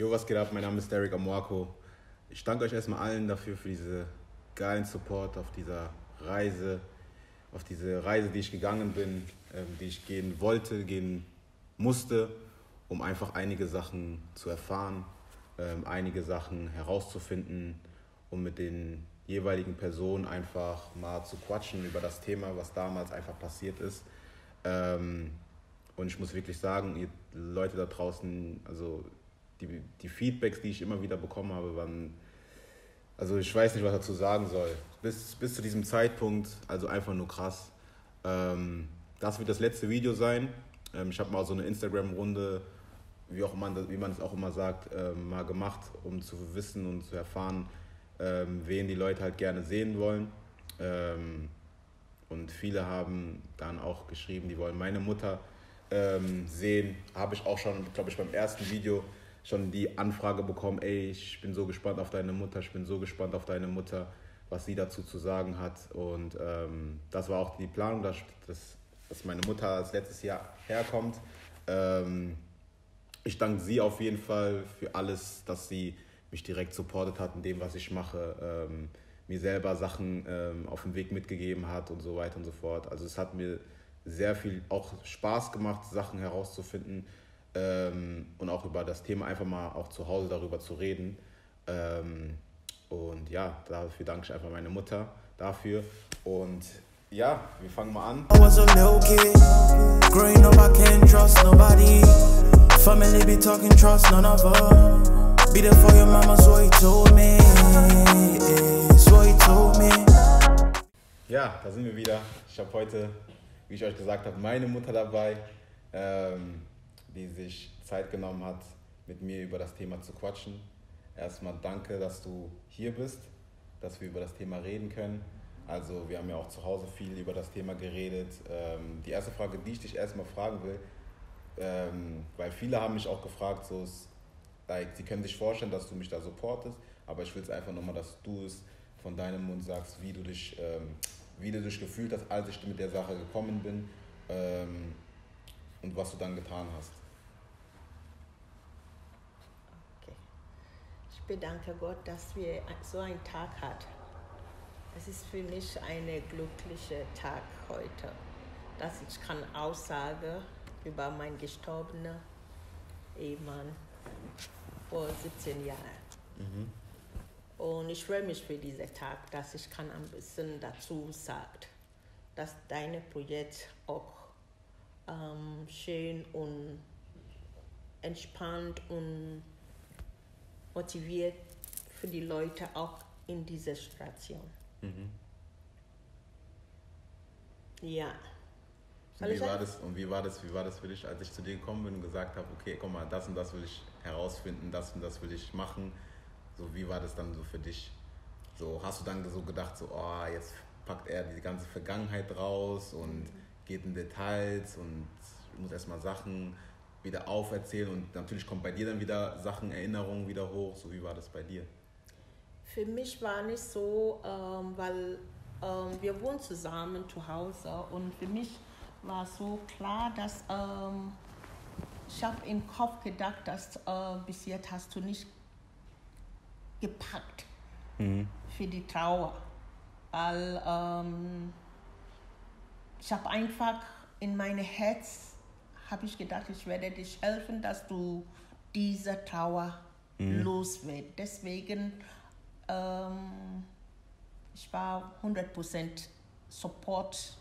Jo, was geht ab? Mein Name ist Derek Amoako. Ich danke euch erstmal allen dafür, für diese geilen Support auf dieser Reise, auf diese Reise, die ich gegangen bin, ähm, die ich gehen wollte, gehen musste, um einfach einige Sachen zu erfahren, ähm, einige Sachen herauszufinden, um mit den jeweiligen Personen einfach mal zu quatschen über das Thema, was damals einfach passiert ist. Ähm, und ich muss wirklich sagen, ihr Leute da draußen, also die, die Feedbacks, die ich immer wieder bekommen habe, waren, also ich weiß nicht, was dazu sagen soll. Bis, bis zu diesem Zeitpunkt, also einfach nur krass. Ähm, das wird das letzte Video sein. Ähm, ich habe mal so eine Instagram-Runde, wie, man, wie man es auch immer sagt, ähm, mal gemacht, um zu wissen und zu erfahren, ähm, wen die Leute halt gerne sehen wollen. Ähm, und viele haben dann auch geschrieben, die wollen meine Mutter ähm, sehen. Habe ich auch schon, glaube ich, beim ersten Video schon die Anfrage bekommen, ey, ich bin so gespannt auf deine Mutter, ich bin so gespannt auf deine Mutter, was sie dazu zu sagen hat. Und ähm, das war auch die Planung, dass, dass, dass meine Mutter als letztes Jahr herkommt. Ähm, ich danke sie auf jeden Fall für alles, dass sie mich direkt supportet hat in dem, was ich mache, ähm, mir selber Sachen ähm, auf den Weg mitgegeben hat und so weiter und so fort. Also es hat mir sehr viel auch Spaß gemacht, Sachen herauszufinden ähm, und auch über das Thema einfach mal auch zu Hause darüber zu reden. Ähm, und ja, dafür danke ich einfach meine Mutter dafür. Und ja, wir fangen mal an. I was a little kid, growing up I can't trust nobody. Family be talking trust none of us. Be there for your mama, so he told me. So he told me. Ja, da sind wir wieder. Ich habe heute, wie ich euch gesagt habe, meine Mutter dabei, ähm, die sich Zeit genommen hat, mit mir über das Thema zu quatschen. Erstmal danke, dass du hier bist, dass wir über das Thema reden können. Also wir haben ja auch zu Hause viel über das Thema geredet. Ähm, die erste Frage, die ich dich erstmal fragen will, ähm, weil viele haben mich auch gefragt, so like, sie können sich vorstellen, dass du mich da supportest, aber ich will es einfach nochmal, dass du es von deinem Mund sagst, wie du dich, ähm, wie du dich gefühlt hast, als ich mit der Sache gekommen bin ähm, und was du dann getan hast. Okay. Ich bedanke Gott, dass wir so einen Tag hat. Es ist für mich ein glücklicher Tag heute, dass ich kann Aussage über meinen gestorbenen Ehemann vor 17 Jahren. Mhm. Und ich freue mich für diesen Tag, dass ich kann ein bisschen dazu sagen, dass dein Projekt auch ähm, schön und entspannt und motiviert für die Leute auch in dieser Situation. Mhm. Ja. Und wie, war das, und wie, war das, wie war das für dich, als ich zu dir gekommen bin und gesagt habe, okay, komm mal, das und das will ich herausfinden, das und das will ich machen. So, wie war das dann so für dich? So, hast du dann so gedacht, so, oh, jetzt packt er die ganze Vergangenheit raus und geht in Details und muss erstmal Sachen wieder auferzählen und natürlich kommt bei dir dann wieder Sachen, Erinnerungen wieder hoch. So, wie war das bei dir? Für mich war nicht so, ähm, weil ähm, wir wohnen zusammen zu Hause und für mich war so klar, dass ähm, ich habe im Kopf gedacht, dass äh, bis jetzt hast du nicht gepackt mhm. für die Trauer. Weil ähm, ich habe einfach in meinem Herz habe ich gedacht, ich werde dich helfen, dass du diese Trauer mhm. los wird. Deswegen ähm, ich war 100% Support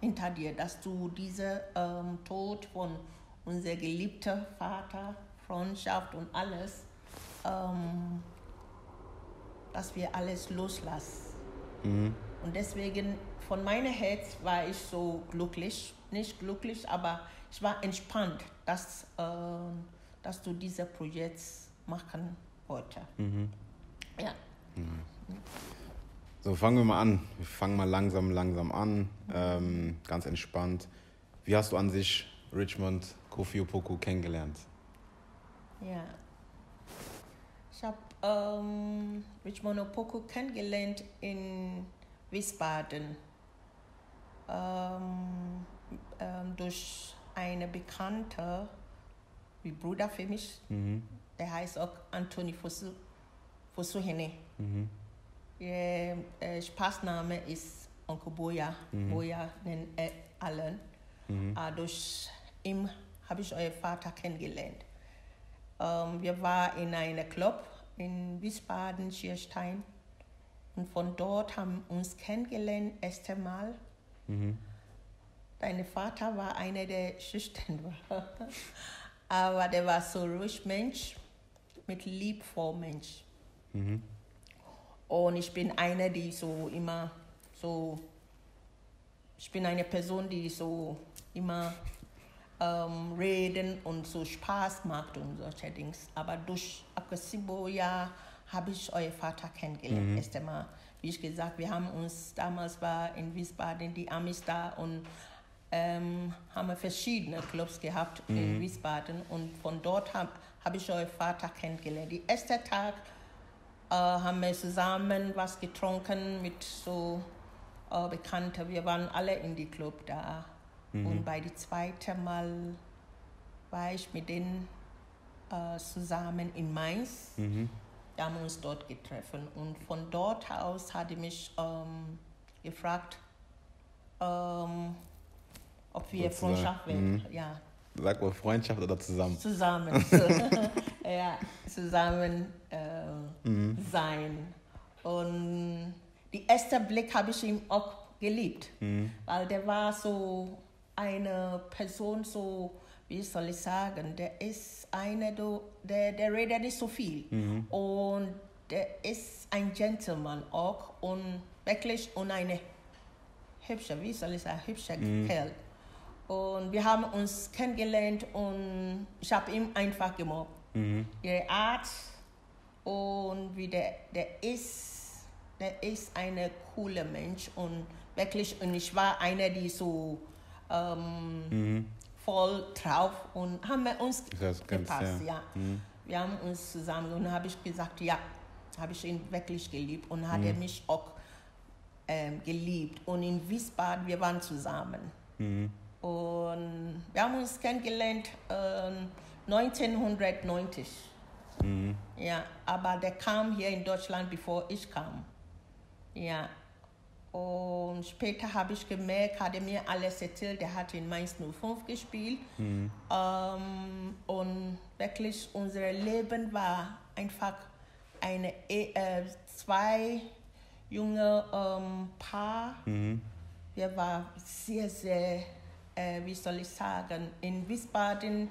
hinter dir, dass du diesen ähm, Tod von unser geliebter Vater, Freundschaft und alles, ähm, dass wir alles loslassen. Mhm. Und deswegen, von meinem Herz war ich so glücklich, nicht glücklich, aber ich war entspannt, dass, äh, dass du dieses Projekt machen wolltest. Mhm. Ja. Mhm. So, fangen wir mal an. Wir fangen mal langsam, langsam an, ähm, ganz entspannt. Wie hast du an sich Richmond Kofi Opoku kennengelernt? Ja. Ich habe ähm, Richmond Opoku kennengelernt in Wiesbaden ähm, ähm, durch eine Bekannte, wie Bruder für mich, mhm. der heißt auch Anthony Fosu, Fosuhene. Mhm. Der äh, Spaßname ist Onkel Boya. Boya nennen äh, allen. Äh, durch ihn habe ich euren Vater kennengelernt. Ähm, wir waren in einem Club in Wiesbaden, Schierstein. Und von dort haben wir uns kennengelernt, erste Mal. Dein Vater war einer, der schüchtern war. Aber der war so ruhig Mensch, mit lieb vor Mensch. Und ich bin eine, die so immer so, ich bin eine Person, die so immer ähm, reden und so Spaß macht und solche Dings. Aber durch Akasibo, ja, habe ich euren Vater kennengelernt. Erst einmal, wie ich gesagt, wir haben uns damals war in Wiesbaden die Amis da und ähm, haben wir verschiedene Clubs gehabt in Wiesbaden und von dort habe hab ich euren Vater kennengelernt. Der erste Tag äh, haben wir zusammen was getrunken mit so äh, Bekannten. Wir waren alle in die Club da. Und bei dem zweiten Mal war ich mit denen äh, zusammen in Mainz. Da haben wir uns dort getroffen. Und von dort aus hat er mich ähm, gefragt, ähm, ob wir Sozusagen, Freundschaft werden. Ja, Sag mal Freundschaft oder zusammen? zusammen. Ja, zusammen äh, sein. Und die erste Blick habe ich ihm auch geliebt, weil der war so eine Person, so wie soll ich sagen, der ist eine, do- der, der redet nicht so viel und der ist ein Gentleman auch und wirklich und eine hübscher, wie soll ich sagen, hübscher Kerl. Und wir haben uns kennengelernt und ich habe ihn einfach gemobbt. Ihre Art und wie der, der ist, der ist ein cooler Mensch und wirklich, und ich war eine, die so ähm, voll drauf und haben wir uns Das gepasst, ja. ja. Wir haben uns zusammen und habe ich gesagt, ja, habe ich ihn wirklich geliebt und hat er mich auch ähm, geliebt. Und in Wiesbaden, wir waren zusammen. Und wir haben uns kennengelernt ähm, 1990. Ja, aber der kam hier in Deutschland, bevor ich kam. Ja. Und später habe ich gemerkt, hat er mir alles erzählt, der hat in Mainz 05 gespielt. Ähm, und wirklich, unser Leben war einfach eine, äh, zwei junge ähm, Paar. Wir waren sehr, sehr, äh, wie soll ich sagen, in Wiesbaden,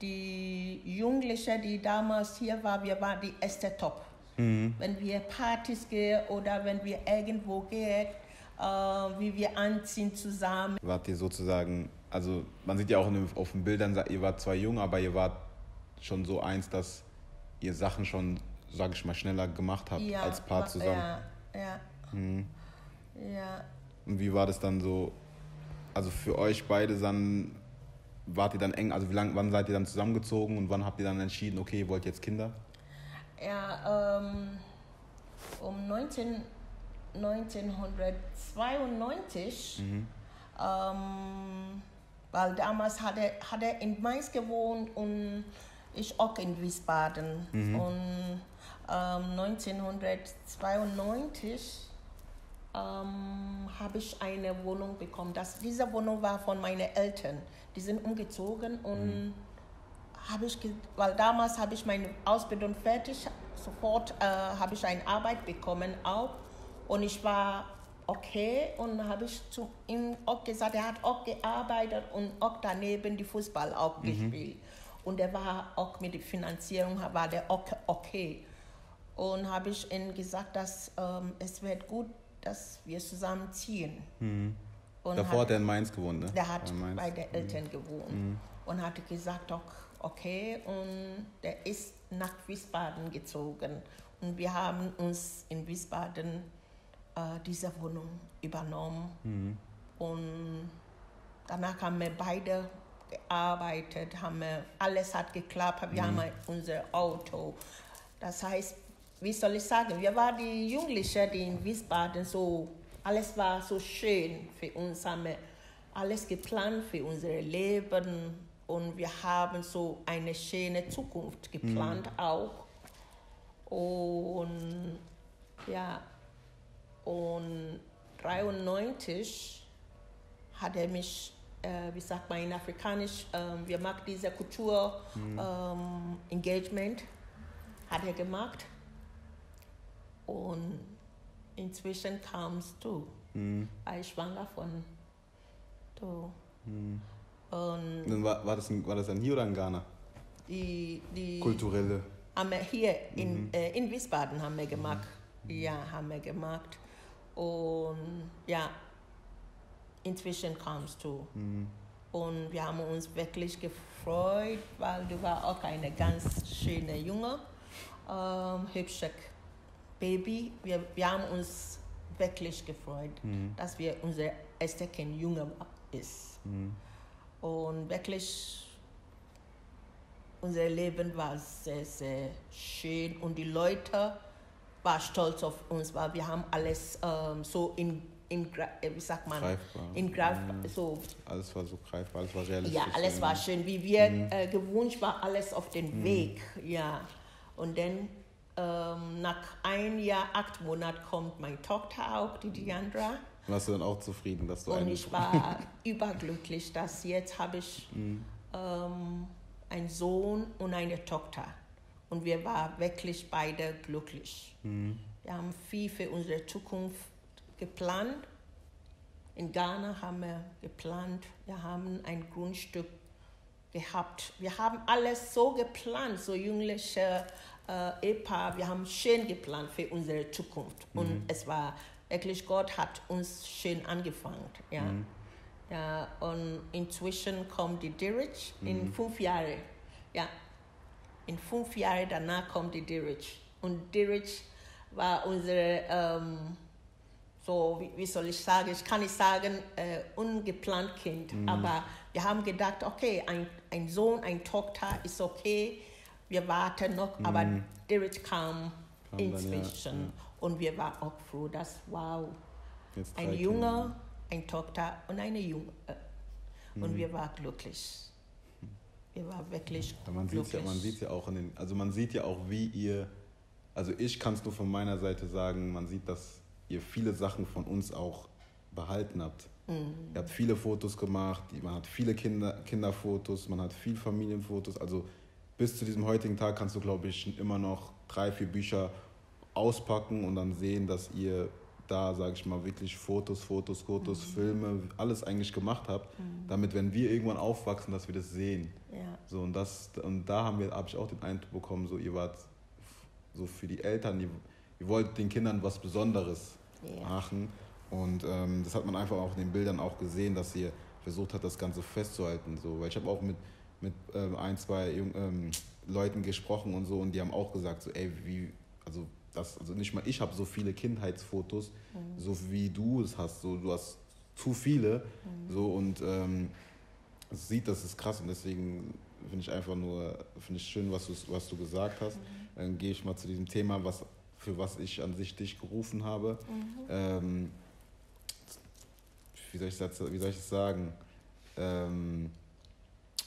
die Jugendlichen, die damals hier waren, wir waren die erste Top. Wenn wir Partys gehen oder wenn wir irgendwo gehen, äh, wie wir anziehen zusammen. Wart ihr sozusagen, also man sieht ja auch den- auf den Bildern, ihr wart zwar jung, aber ihr wart schon so eins, dass ihr Sachen schon, sag ich mal, schneller gemacht habt als Paar zusammen. Ja, ja. ja. Und wie war das dann so, also für euch beide dann, wart ihr dann eng, also wie lang, wann seid ihr dann zusammengezogen und wann habt ihr dann entschieden, okay, ihr wollt jetzt Kinder? Ja, ähm, um 19, 1992, ähm, weil damals hat er, hat er in Mainz gewohnt und ich auch in Wiesbaden. Und ähm, 1992 ähm, habe ich eine Wohnung bekommen. Das, diese Wohnung war von meinen Eltern. Die sind umgezogen und habe ich, weil damals habe ich meine Ausbildung fertig, sofort äh, habe ich eine Arbeit bekommen auch. Und ich war okay und habe ich zu ihm auch gesagt, er hat auch gearbeitet und auch daneben die Fußball auch gespielt. Und er war auch mit der Finanzierung war der auch okay. Und habe ich ihm gesagt, dass ähm, es wird gut, dass wir zusammen ziehen. Und Davor hat er in Mainz gewohnt, ne? der hat bei den Eltern gewohnt und hatte gesagt, ok- okay, und der ist nach Wiesbaden gezogen. Und wir haben uns in Wiesbaden äh, diese Wohnung übernommen. Und danach haben wir beide gearbeitet, haben wir, alles hat geklappt, wir haben unser Auto. Das heißt, wie soll ich sagen, wir waren die Jugendlichen, die in Wiesbaden so, alles war so schön für uns, haben wir alles geplant für unser Leben und wir haben so eine schöne Zukunft geplant mhm. auch. Und ja, und 93 hat er mich, äh, wie sagt man in Afrikanisch, äh, wir machen diese Kultur-Engagement, mhm. ähm, hat er gemacht. Und inzwischen kamst du. Mhm. War ich schwanger von du. Mhm. Und war, war, das, war das dann hier oder in Ghana? Die, die Kulturelle. Haben wir hier in, mhm. äh, in Wiesbaden haben wir gemacht. Mhm. Ja, haben wir gemacht. Und ja, inzwischen kamst du. Mhm. Und wir haben uns wirklich gefreut, weil du war auch eine ganz schöne Junge, ähm, hübsche Baby. Wir, wir haben uns wirklich gefreut, mhm. dass wir unser erster Kind Junge ist. Mhm. Und wirklich, unser Leben war sehr, sehr schön und die Leute waren stolz auf uns, weil wir haben alles ähm, so in in, äh, wie sagt man, greifbar. in greifbar, mhm. so. Alles war so greifbar, alles war realistisch. Ja, alles war schön, wie wir mhm. äh, gewünscht war, alles auf den mhm. Weg, ja. Und dann ähm, nach ein Jahr, acht Monaten kommt meine Tochter auch, die Diandra. Warst du dann auch zufrieden, dass du Und ich war überglücklich, dass jetzt habe ich mhm. ähm, einen Sohn und eine Tochter. Und wir waren wirklich beide glücklich. Mhm. Wir haben viel für unsere Zukunft geplant. In Ghana haben wir geplant. Wir haben ein Grundstück gehabt. Wir haben alles so geplant, so jüngliche äh, Ehepaar. Wir haben schön geplant für unsere Zukunft. Mhm. Und es war wirklich, Gott hat uns schön angefangen. Ja. Mhm. Ja, und inzwischen kommt die Dirich in mhm. fünf Jahren. Ja, in fünf Jahren danach kommt die Dirich. Und Dirich war unsere ähm, so, wie, wie, soll ich sagen, ich kann nicht sagen, äh, ungeplant Kind, mhm. aber wir haben gedacht, okay, ein, ein Sohn, eine Tochter ist okay, wir warten noch, mhm. aber Derek kam, kam inzwischen dann, ja, und wir waren auch froh, dass, wow, ein Junge, eine Tochter und eine Junge. Mhm. Und wir waren glücklich. Wir waren wirklich ja, man glücklich. Ja, man sieht ja auch in den, also man sieht ja auch, wie ihr, also ich kann es nur von meiner Seite sagen, man sieht das ihr viele Sachen von uns auch behalten habt. Mhm. Ihr habt viele Fotos gemacht, man hat viele Kinder, Kinderfotos, man hat viele Familienfotos. Also bis zu diesem heutigen Tag kannst du, glaube ich, immer noch drei, vier Bücher auspacken und dann sehen, dass ihr da, sage ich mal, wirklich Fotos, Fotos, Fotos, mhm. Filme, alles eigentlich gemacht habt, mhm. damit, wenn wir irgendwann aufwachsen, dass wir das sehen. Ja. So, und, das, und da habe hab ich auch den Eindruck bekommen, so ihr wart so für die Eltern, die, ihr wollt den Kindern was Besonderes yeah. machen. Und ähm, das hat man einfach auch in den Bildern auch gesehen, dass ihr versucht hat, das Ganze festzuhalten. So. Weil ich habe auch mit, mit ähm, ein, zwei ähm, Leuten gesprochen und so und die haben auch gesagt, so, ey, wie, also das, also nicht mal ich habe so viele Kindheitsfotos, mhm. so wie du es hast. So, du hast zu viele. Mhm. So und ähm, sieht, das ist krass und deswegen finde ich einfach nur, finde ich schön, was du, was du gesagt hast. Mhm. Dann gehe ich mal zu diesem Thema, was für was ich an sich dich gerufen habe. Mhm. Ähm, wie, soll ich das, wie soll ich das sagen? Ähm,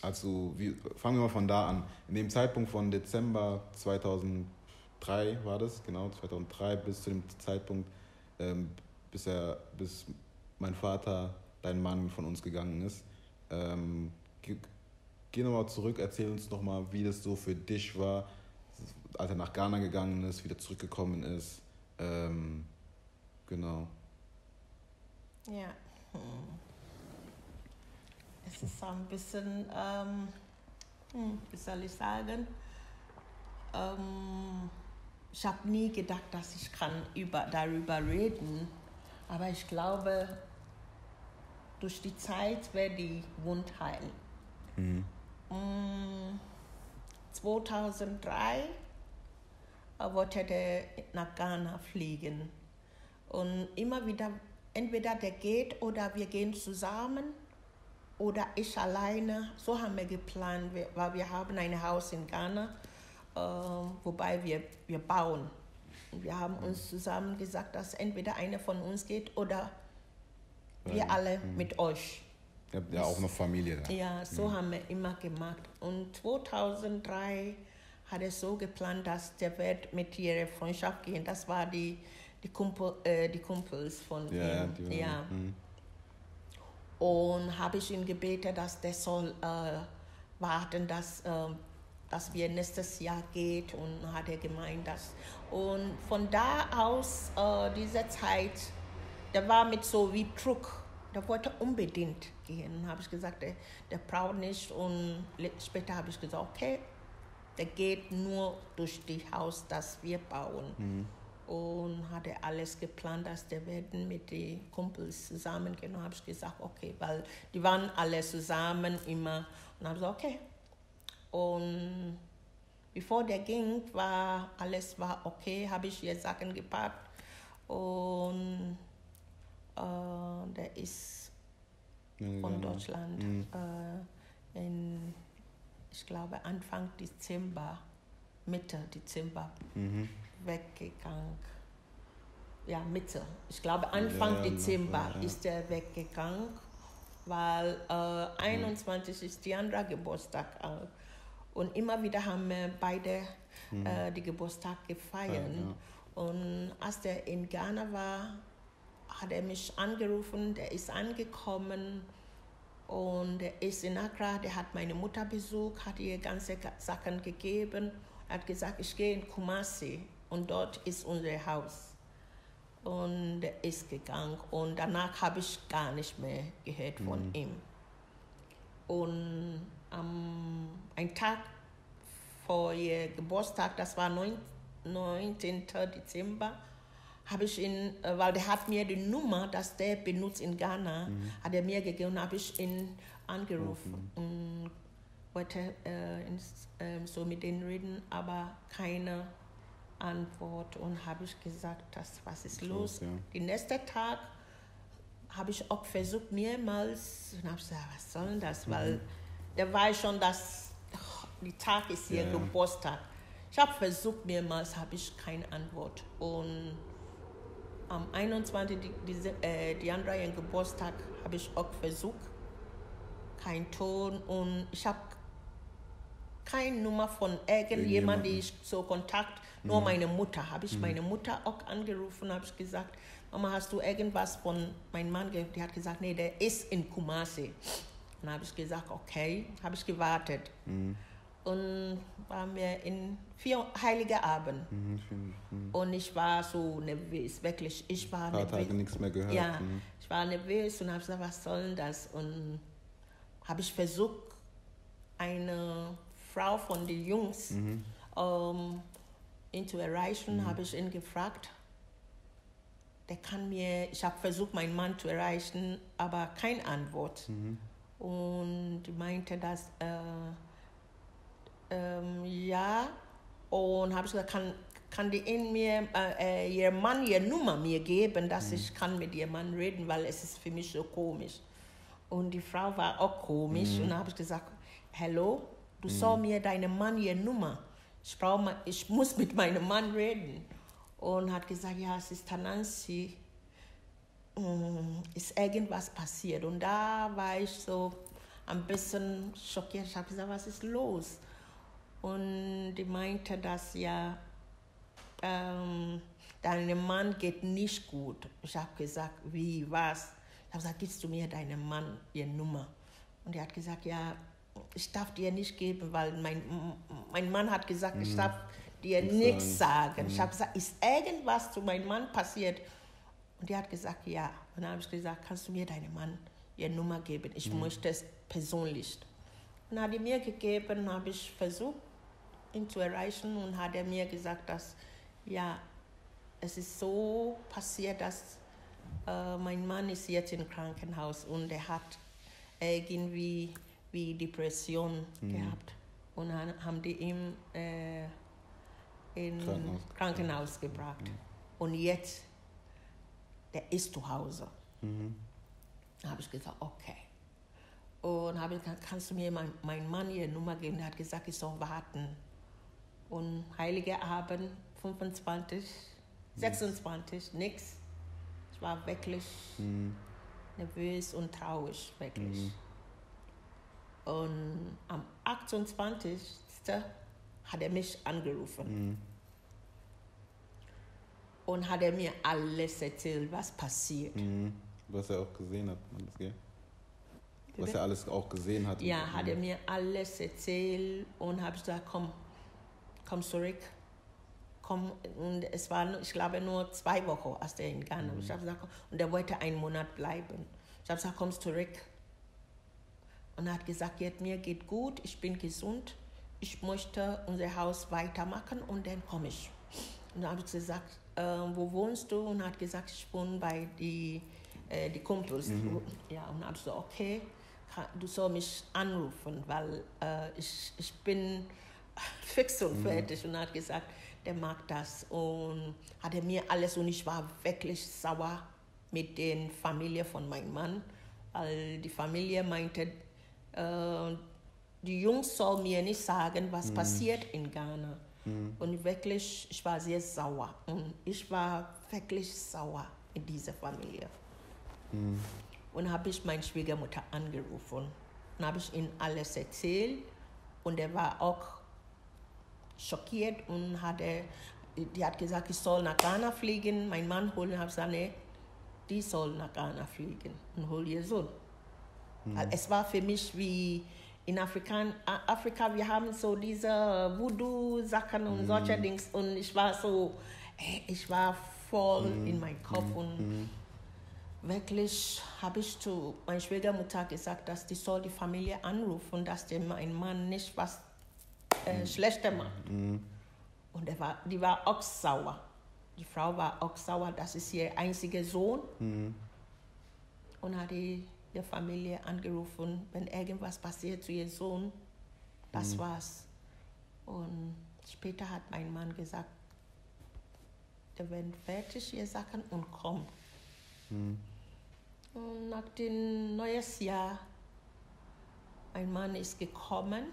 also, wie, fangen wir mal von da an. In dem Zeitpunkt von Dezember 2003 war das, genau, 2003 bis zu dem Zeitpunkt, ähm, bis, er, bis mein Vater, dein Mann, von uns gegangen ist. Ähm, geh, geh nochmal zurück, erzähl uns nochmal, wie das so für dich war, als er nach Ghana gegangen ist, wieder zurückgekommen ist. Ähm, genau. Ja. Hm. Es ist ein bisschen, ähm, hm, wie soll ich sagen, ähm, ich habe nie gedacht, dass ich kann über, darüber reden, aber ich glaube, durch die Zeit wird die Wund heilen. Mhm. 2003 wollte der nach Ghana fliegen. Und immer wieder, entweder der geht oder wir gehen zusammen oder ich alleine. So haben wir geplant, weil wir haben ein Haus in Ghana, äh, wobei wir, wir bauen. Wir haben uns zusammen gesagt, dass entweder einer von uns geht oder wir alle mhm. mit euch. Ihr habt ja auch noch Familie da. Ja, so mhm. haben wir immer gemacht. Und 2003 hat er so geplant, dass der wird mit ihrer Freundschaft gehen. Das war die, die, Kumpel, äh, die Kumpels von ja, ihm. Ja. Mhm. Und habe ich ihn gebeten, dass der soll äh, warten, dass, äh, dass wir nächstes Jahr geht. Und hat er gemeint, dass. Und von da aus, äh, diese Zeit, der war mit so wie Druck der wollte unbedingt gehen. Habe ich gesagt, der, der braucht nicht. Und später habe ich gesagt, okay, der geht nur durch die Haus, das wir bauen. Mhm. Und hatte alles geplant, dass der werden mit den Kumpels zusammengehen. Und habe ich gesagt, okay, weil die waren alle zusammen immer. Und habe gesagt, okay. Und bevor der ging, war alles war okay, habe ich ihr Sachen gepackt und äh, der ist von Deutschland mhm. äh, in, ich glaube, Anfang Dezember, Mitte Dezember mhm. Weggegangen. Ja, Mitte. Ich glaube, Anfang ja, Dezember ja. ist er weggegangen, weil äh, 21 mhm. ist die andere Geburtstag. Äh, und immer wieder haben wir beide mhm. äh, die Geburtstag gefeiert. Ja, und als er in Ghana war, hat er mich angerufen, der ist angekommen und er ist in Accra, der hat meine Mutter besucht, hat ihr ganze Sachen gegeben, hat gesagt, ich gehe in Kumasi und dort ist unser Haus. Und er ist gegangen und danach habe ich gar nicht mehr gehört von mhm. ihm. Und am ein Tag vor ihr Geburtstag, das war 19. Dezember, habe ich ihn, äh, weil der hat mir die Nummer, dass der benutzt in Ghana, mhm. hat er mir gegeben, habe ich ihn angerufen mhm. und wollte äh, ins, äh, so mit denen reden, aber keine Antwort und habe ich gesagt, das, was ist los? Ja. Den nächsten Tag habe ich auch versucht mehrmals und habe gesagt, was soll denn das? Mhm. Weil der weiß schon, dass oh, die Tag ist ihr ja. Geburtstag. Ich habe versucht mehrmals, habe ich keine Antwort und am 21. Die, die, äh, die Geburtstag habe ich auch versucht. Kein Ton und ich habe keine Nummer von irgendjemandem, die ich so Kontakt, nur mhm. meine Mutter. Habe ich mhm. meine Mutter auch angerufen, habe ich gesagt, Mama, hast du irgendwas von meinem Mann gehört? Die hat gesagt, nee, der ist in Kumasi. Dann habe ich gesagt, okay, habe ich gewartet. Mhm und waren wir in vier heilige Abend. Mhm, mhm. Und ich war so nervös, wirklich. Ich war nervös. Tage nichts mehr gehört. Ja, mhm. ich war nervös und habe gesagt, was soll denn das? Und habe ich versucht, eine Frau von den Jungs mhm. Ihn zu erreichen, mhm. habe ich ihn gefragt. Der kann mir, ich habe versucht, meinen Mann zu erreichen, aber keine Antwort. Mhm. Und meinte, dass äh, ähm, ja. Und habe ich gesagt, kann, kann die in mir, äh, äh, ihr Mann ihr Nummer mir geben, dass mhm. ich kann mit ihrem Mann reden, weil es ist für mich so komisch. Und die Frau war auch komisch mhm. und habe ich gesagt, hallo, du mhm. soll mir deinen Mann ihr Nummer. Ich, brauch, ich muss mit meinem Mann reden. Und hat gesagt, ja, es ist Tanansi, mm, ist irgendwas passiert. Und da war ich so ein bisschen schockiert. Ich habe gesagt, was ist los? Und die meinte, dass ja, ähm, deinem Mann geht nicht gut. Ich habe gesagt, wie, was? Ich habe gesagt, gibst du mir deinem Mann ihre Nummer? Und er hat gesagt, ja, ich darf dir nicht geben, weil mein, mein Mann hat gesagt, mhm. ich darf dir nichts sagen. sagen. Mhm. Ich habe gesagt, ist irgendwas zu meinem Mann passiert? Und er hat gesagt, ja. Und dann habe ich gesagt, kannst du mir deinem Mann ihre Nummer geben? Ich mhm. möchte es persönlich. Und dann hat er mir gegeben, habe ich versucht, ihn zu erreichen und hat er mir gesagt, dass ja, es ist so passiert, dass äh, mein Mann ist jetzt im Krankenhaus und er hat irgendwie wie Depression mhm. gehabt und dann haben die ihn äh, in Krankenhaus, Krankenhaus gebracht mhm. und jetzt der ist zu Hause. Mhm. Da habe ich gesagt, okay. Und habe gesagt, kannst du mir meinen mein Mann ihre Nummer geben? Der hat gesagt, ich soll warten. Und Heilige Abend 25, 26, nichts. Ich war wirklich mhm. nervös und traurig, wirklich. Mhm. Und am 28. hat er mich angerufen. Mhm. Und hat er mir alles erzählt, was passiert. Mhm. Was er auch gesehen hat, das, gell? Was er alles auch gesehen hat. Ja, hat er mir alles erzählt und habe gesagt, komm, komm zurück. Komm, und es war, ich glaube, nur zwei Wochen, als er in Ghana mhm. Ich habe gesagt, und er wollte einen Monat bleiben. Ich habe gesagt, komm zurück. Und er hat gesagt, jetzt, mir geht gut, ich bin gesund, ich möchte unser Haus weitermachen und dann komme ich. Und dann habe ich gesagt, äh, wo wohnst du? Und er hat gesagt, ich wohne bei die, äh, die Kumpels. Mhm. Ja, und habe ich gesagt, okay, du sollst mich anrufen, weil äh, ich, ich bin fix und mhm. fertig. Und er hat gesagt, der mag das. Und hat er mir alles und ich war wirklich sauer mit der Familie von meinem Mann, weil die Familie meinte, äh, die Jungs sollen mir nicht sagen, was mhm. passiert in Ghana. Mhm. Und wirklich, ich war sehr sauer. Und ich war wirklich sauer in dieser Familie. Mhm. Und habe ich meine Schwiegermutter angerufen. Und habe ich ihm alles erzählt. Und er war auch schockiert und hatte, die hat gesagt, ich soll nach Ghana fliegen. Mein Mann holen, habe gesagt, nee, die soll nach Ghana fliegen und hol ihr Sohn. Mhm. Es war für mich wie in Afrika, Afrika, wir haben so diese Voodoo-Sachen und mhm. solche Dinge und ich war so, ich war voll mhm. in meinem Kopf mhm. und mhm. wirklich habe ich zu meiner Schwiegermutter gesagt, dass die soll die Familie anrufen, dass der mein Mann nicht was äh, mhm. Schlechtes macht. Und der war, die war auch sauer. Die Frau war auch sauer, das ist ihr einziger Sohn. Und hat die der Familie angerufen, wenn irgendwas passiert zu ihrem Sohn. Das mhm. war's. Und später hat mein Mann gesagt, der wird fertig ihr Sachen und kommt. Mhm. Und nach dem neues Jahr, mein Mann ist gekommen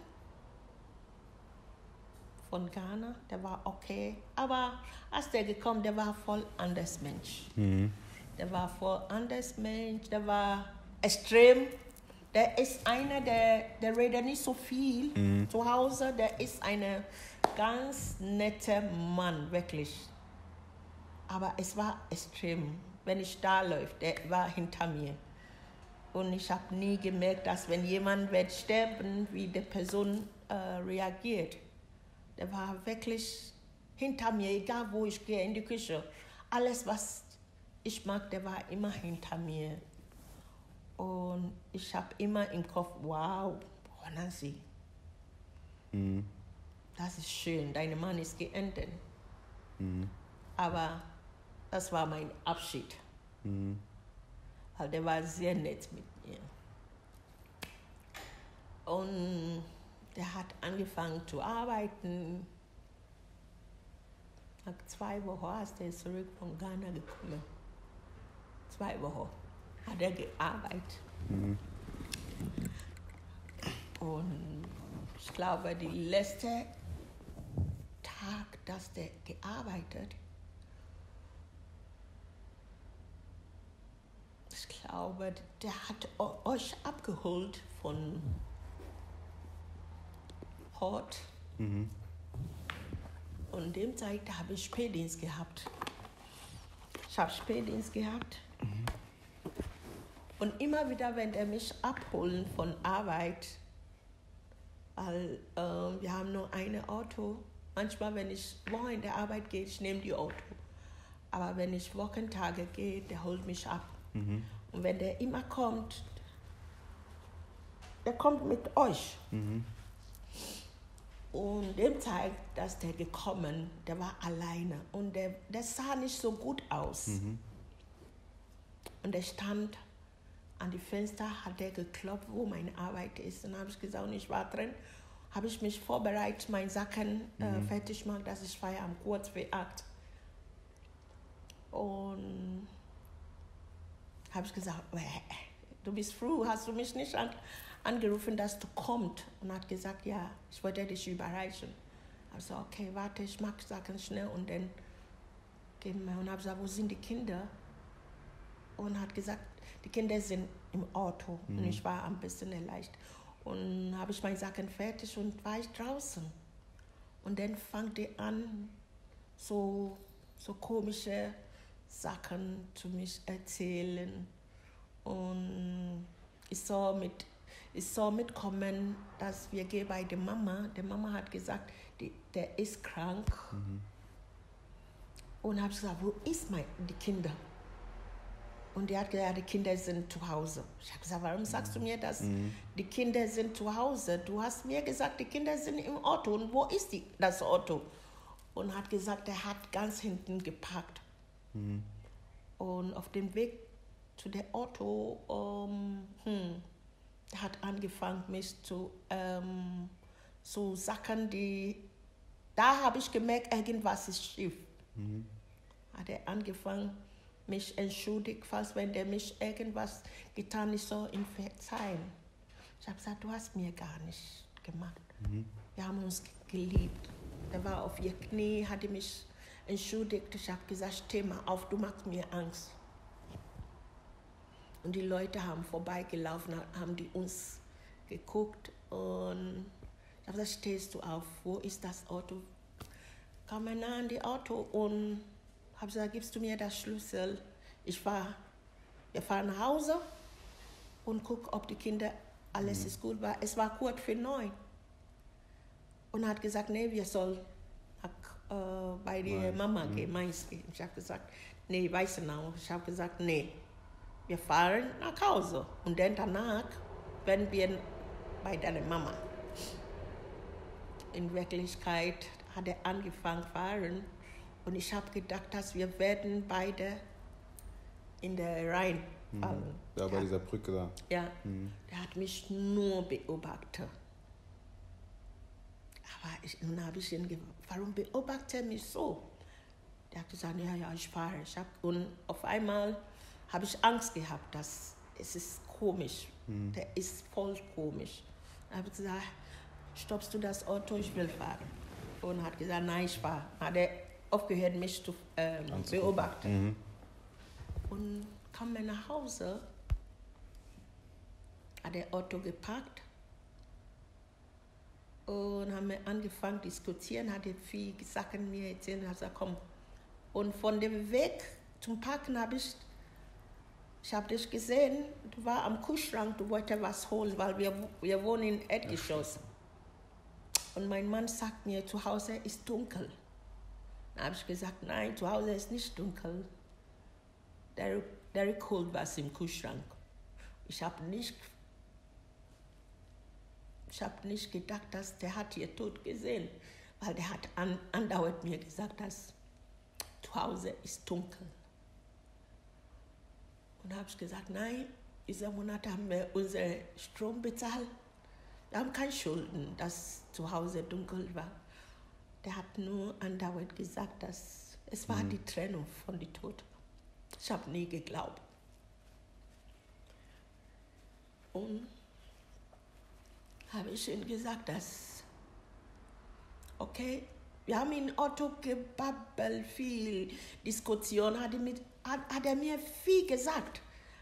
von Ghana, der war okay. Aber als der gekommen, der war voll anders Mensch. Mhm. Der war voll anders Mensch, der war extrem. Der ist einer, der, der redet nicht so viel mhm. zu Hause. Der ist ein ganz netter Mann, wirklich. Aber es war extrem. Wenn ich da läuft, der war hinter mir. Und ich habe nie gemerkt, dass wenn jemand wird sterben, wie die Person äh, reagiert. Der war wirklich hinter mir, egal wo ich gehe, in die Küche. Alles, was ich mag, der war immer hinter mir. Und ich habe immer im Kopf, wow, Nancy, mhm. das ist schön, dein Mann ist geendet. Mhm. Aber das war mein Abschied. Mhm. Weil der war sehr nett mit mir. Und der hat angefangen zu arbeiten. Nach zwei Wochen ist er zurück von Ghana gekommen. Zwei Wochen hat er gearbeitet. Mhm. Und ich glaube, der letzte Tag, dass der gearbeitet, ich glaube, der hat euch abgeholt von Hort. Mhm. Und dem Zeit habe ich Spätdienst gehabt. Ich habe Spätdienst gehabt. Mhm. Und immer wieder, wenn er mich abholen von Arbeit, weil äh, wir haben nur ein Auto. Manchmal, wenn ich Woche in der Arbeit gehe, ich nehme die Auto. Aber wenn ich Wochentage gehe, der holt mich ab. Mhm. Und wenn der immer kommt, der kommt mit euch. Mhm. Und dem zeigt, dass der gekommen, der war alleine und der, der sah nicht so gut aus. Mhm. Und er stand an die Fenster, hat er geklopft, wo meine Arbeit ist. Und dann habe ich gesagt, und ich war drin, habe ich mich vorbereitet, meine Sachen äh, mhm. fertig gemacht, dass ich feiere am kurz vor acht. Und habe ich gesagt, du bist früh, hast du mich nicht an, angerufen, dass du kommst? Und hat gesagt, ja, ich wollte dich überreichen. Ich habe okay, warte, ich mache Sachen schnell und dann gehen wir. Und habe gesagt, wo sind die Kinder? und hat gesagt, die Kinder sind im Auto mhm. und ich war ein bisschen erleichtert. Und habe ich meine Sachen fertig und war ich draußen. Und dann fang die an, so, so komische Sachen zu mich erzählen. Und ich soll, mit, ich soll mitkommen, dass wir gehen bei der Mama. Die Mama hat gesagt, die, der ist krank. Mhm. Und habe gesagt, wo ist mein, die Kinder? Und die hat gesagt, die Kinder sind zu Hause. Ich habe gesagt, warum sagst du mir das? Mhm. Die Kinder sind zu Hause. Du hast mir gesagt, die Kinder sind im Auto. Und wo ist die, das Auto? Und hat gesagt, er hat ganz hinten geparkt. Mhm. Und auf dem Weg zu dem Auto, um, hm, er hat angefangen, mich zu ähm, so Sachen, die, da habe ich gemerkt, irgendwas ist schief. Mhm. Hat er angefangen, mich entschuldigt, falls wenn der mich irgendwas getan ist, soll ihm verzeihen. Ich habe gesagt, du hast mir gar nicht gemacht. Mhm. Wir haben uns geliebt. Er war auf ihr Knie, hatte mich entschuldigt. Ich habe gesagt, steh mal auf, du machst mir Angst. Und die Leute haben vorbeigelaufen, haben die uns geguckt und ich habe gesagt, stehst du auf, wo ist das Auto? Kam nah an die Auto und habe gesagt, gibst du mir das Schlüssel? Ich fahr, wir fahren nach Hause und guck, ob die Kinder alles mhm. ist gut war. Es war kurz für neun. Und er hat gesagt, nee, wir sollen nach, äh, bei der Mama mhm. gehen, Mainz gehen. Ich habe gesagt, nee, Weißenau. Ich habe gesagt, nee, wir fahren nach Hause. Und dann danach werden wir bei deiner Mama. In Wirklichkeit hat er angefangen zu fahren und ich habe gedacht, dass wir werden beide in der Rhein mhm. fallen. Ja, bei dieser Brücke da. Ja, mhm. der hat mich nur beobachtet. Aber ich, nun habe ich ihn gefragt, warum beobachtet er mich so? Der hat gesagt, ja, ja, ich fahre. Ich hab, und auf einmal habe ich Angst gehabt, dass es ist komisch. Mhm. Der ist voll komisch. Da habe ich gesagt, stoppst du das Auto, ich will fahren. Und hat gesagt, nein, ich fahre. Hat er aufgehört, mich zu ähm, beobachten. Mhm. Und kam er nach Hause, hat er Auto geparkt und haben wir angefangen zu diskutieren, hat er viel Sachen mir erzählt und hat gesagt, komm. Und von dem Weg zum Parken habe ich, ich habe dich gesehen, du warst am Kühlschrank, du wolltest was holen, weil wir, wir wohnen in Erdgeschoss. Und mein Mann sagt mir, zu Hause ist dunkel. Dann habe ich gesagt, nein, zu Hause ist nicht dunkel. Der, der holt was im Kühlschrank. Ich habe nicht, ich hab nicht gedacht, dass der hat ihr Tod gesehen, weil der hat an, andauernd mir gesagt, dass zu Hause ist dunkel. Und habe ich gesagt, nein, diesen Monat haben wir unseren Strom bezahlt. Wir haben keine Schulden, dass zu Hause dunkel war der hat nur andauernd gesagt, dass es war mhm. die Trennung von die Tod. Ich habe nie geglaubt. Und habe ich ihm gesagt, dass, okay, wir haben in Otto gebabbelt, viel Diskussion, hat er, mit, hat, hat er mir viel gesagt.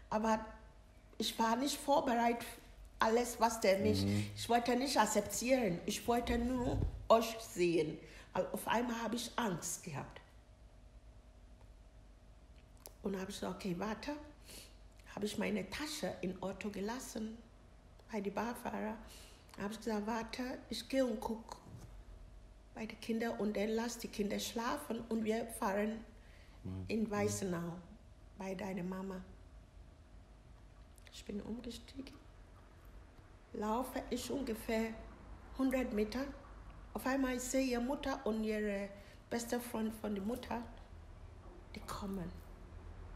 Aber ich war nicht vorbereitet, alles, was der mich, mhm. ich wollte nicht akzeptieren, ich wollte nur euch sehen. Also auf einmal habe ich Angst gehabt. Und habe ich gesagt, okay, warte. Habe ich meine Tasche im Auto gelassen bei den Barfahrer. Habe ich gesagt, warte, ich gehe und gucke bei den Kindern und dann lass die Kinder schlafen und wir fahren mhm. in Weißenau bei deiner Mama. Ich bin umgestiegen. Laufe ich ungefähr 100 Meter auf einmal sehe ich ihre Mutter und ihre beste Freund von der Mutter, die kommen.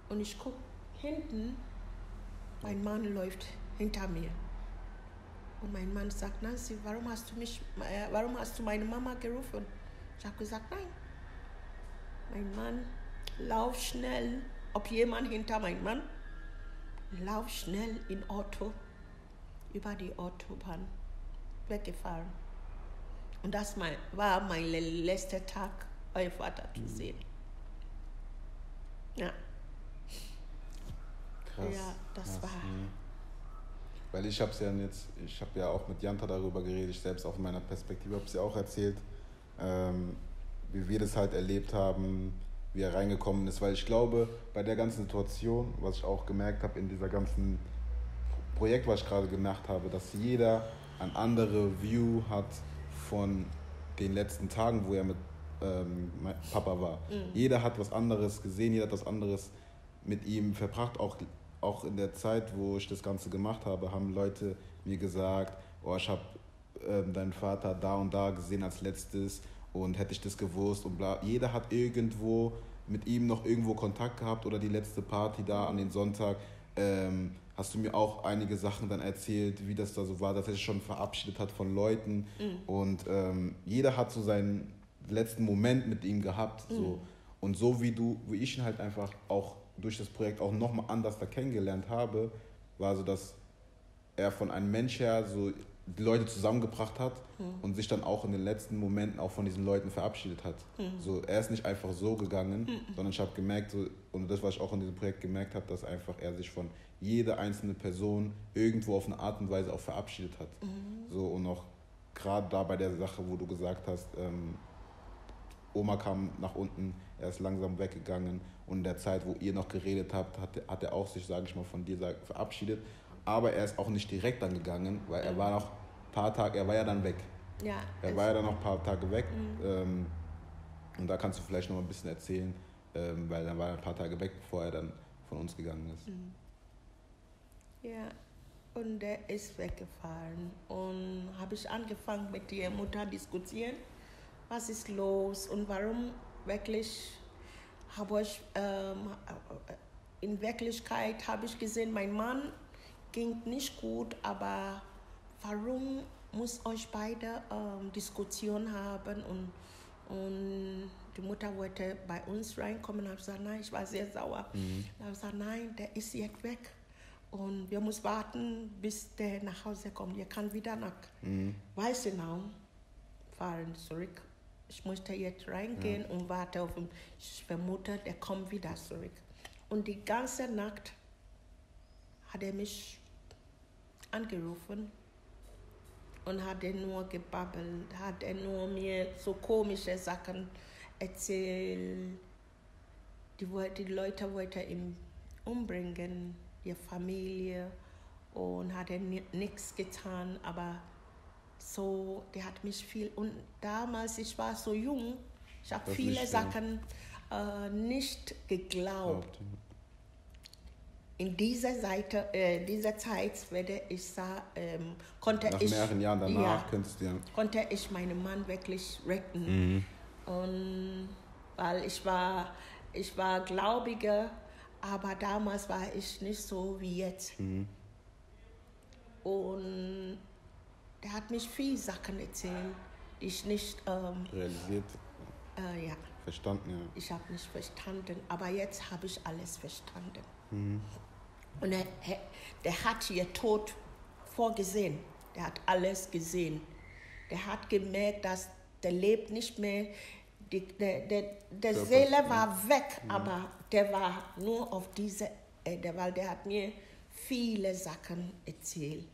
Und ich gucke hinten, mein Mann läuft hinter mir. Und mein Mann sagt, Nancy, warum hast du mich, warum hast du meine Mama gerufen? Ich habe gesagt, nein. Mein Mann, lauf schnell, ob jemand hinter meinem Mann, lauf schnell in Auto, über die Autobahn, weggefahren. Und das war mein letzter Tag, euer Vater zu mhm. sehen. Ja. Krass. Ja, das Krass. war. Mhm. Weil ich habe es ja jetzt, ich habe ja auch mit Janta darüber geredet, ich selbst auch in meiner Perspektive habe es ja auch erzählt, ähm, wie wir das halt erlebt haben, wie er reingekommen ist. Weil ich glaube, bei der ganzen Situation, was ich auch gemerkt habe in dieser ganzen Projekt, was ich gerade gemacht habe, dass jeder ein andere View hat von den letzten Tagen, wo er mit ähm, Papa war. Mhm. Jeder hat was anderes gesehen, jeder hat was anderes mit ihm verbracht. Auch, auch in der Zeit, wo ich das Ganze gemacht habe, haben Leute mir gesagt, oh, ich habe ähm, deinen Vater da und da gesehen als letztes und hätte ich das gewusst und bla. Jeder hat irgendwo mit ihm noch irgendwo Kontakt gehabt oder die letzte Party da an den Sonntag. Ähm, hast du mir auch einige Sachen dann erzählt, wie das da so war, dass er sich schon verabschiedet hat von Leuten. Mhm. Und ähm, jeder hat so seinen letzten Moment mit ihm gehabt. Mhm. So. Und so wie du, wie ich ihn halt einfach auch durch das Projekt auch nochmal anders da kennengelernt habe, war so, dass er von einem Mensch her so die Leute zusammengebracht hat mhm. und sich dann auch in den letzten Momenten auch von diesen Leuten verabschiedet hat. Mhm. So, er ist nicht einfach so gegangen, mhm. sondern ich habe gemerkt, so, und das, was ich auch in diesem Projekt gemerkt habe, dass einfach er sich von jede einzelne Person irgendwo auf eine Art und Weise auch verabschiedet hat. Mhm. So und auch gerade da bei der Sache, wo du gesagt hast, ähm, Oma kam nach unten, er ist langsam weggegangen und in der Zeit, wo ihr noch geredet habt, hat, hat er auch sich, sage ich mal, von dir verabschiedet. Aber er ist auch nicht direkt dann gegangen, weil er war noch paar Tage, er war ja dann weg. Ja, er war ja dann noch ein paar Tage weg. Mhm. Ähm, und da kannst du vielleicht noch mal ein bisschen erzählen, ähm, weil dann war er ein paar Tage weg, bevor er dann von uns gegangen ist. Mhm. Ja, und der ist weggefahren. Und habe ich angefangen mit der Mutter diskutieren, was ist los und warum wirklich habe ich, ähm, in Wirklichkeit habe ich gesehen, mein Mann ging nicht gut, aber warum muss euch beide ähm, Diskussion haben und, und die Mutter wollte bei uns reinkommen und habe gesagt, nein, ich war sehr sauer. Mhm. Habe gesagt, nein, der ist jetzt weg. Und wir müssen warten, bis der nach Hause kommt. Er kann wieder nach mhm. Weißenau fahren zurück. Ich musste jetzt reingehen ja. und warte auf ihn. Ich vermute, der kommt wieder zurück. Und die ganze Nacht hat er mich angerufen und hat er nur gebabbelt, hat er nur mir so komische Sachen erzählt. Die, die Leute wollten ihn umbringen ihre Familie und hat er nichts getan, aber so, der hat mich viel, und damals, ich war so jung, ich habe viele Sachen äh, nicht geglaubt. In dieser, Seite, äh, dieser Zeit werde ich sagen, ähm, konnte Nach ich... mehreren Jahren danach ja, könntest ja. Konnte ich meinen Mann wirklich retten. Mhm. Und weil ich war, ich war Gläubiger aber damals war ich nicht so wie jetzt. Mhm. Und der hat mich viel Sachen erzählt, die ich nicht ähm, realisiert. Äh, ja. Verstanden, ja. Ich habe nicht verstanden, aber jetzt habe ich alles verstanden. Mhm. Und er, der hat ihr Tod vorgesehen. Der hat alles gesehen. Der hat gemerkt, dass der lebt nicht mehr die, der, der, der Seele war weg, mhm. aber der war nur auf diese Erde, weil der hat mir viele Sachen erzählt.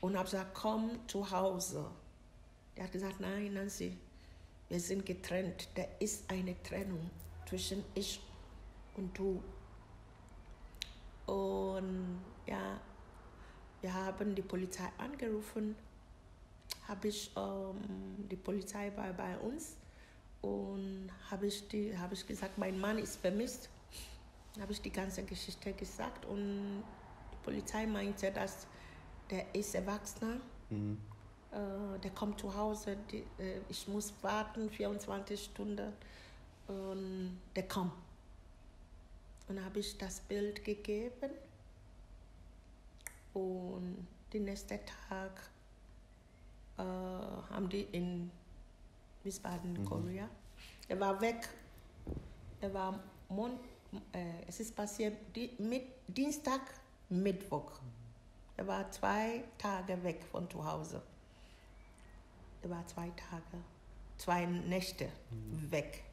Und habe gesagt, komm zu Hause. Der hat gesagt, nein, Nancy, wir sind getrennt. Da ist eine Trennung zwischen ich und du. Und ja, wir haben die Polizei angerufen. Habe ich ähm, die Polizei war bei uns und habe ich, hab ich gesagt, mein Mann ist vermisst. Habe ich die ganze Geschichte gesagt und die Polizei meinte, dass der ist Erwachsener. Mhm. Äh, der kommt zu Hause, die, äh, ich muss warten 24 Stunden und der kommt. Und habe ich das Bild gegeben und den nächsten Tag äh, haben die in Wiesbaden, mhm. Korea. Er war weg. Er war Mon äh, es ist passiert die, mit Dienstag, Mittwoch. Er war zwei Tage weg von zu Hause. Er war zwei Tage, zwei Nächte mhm. weg.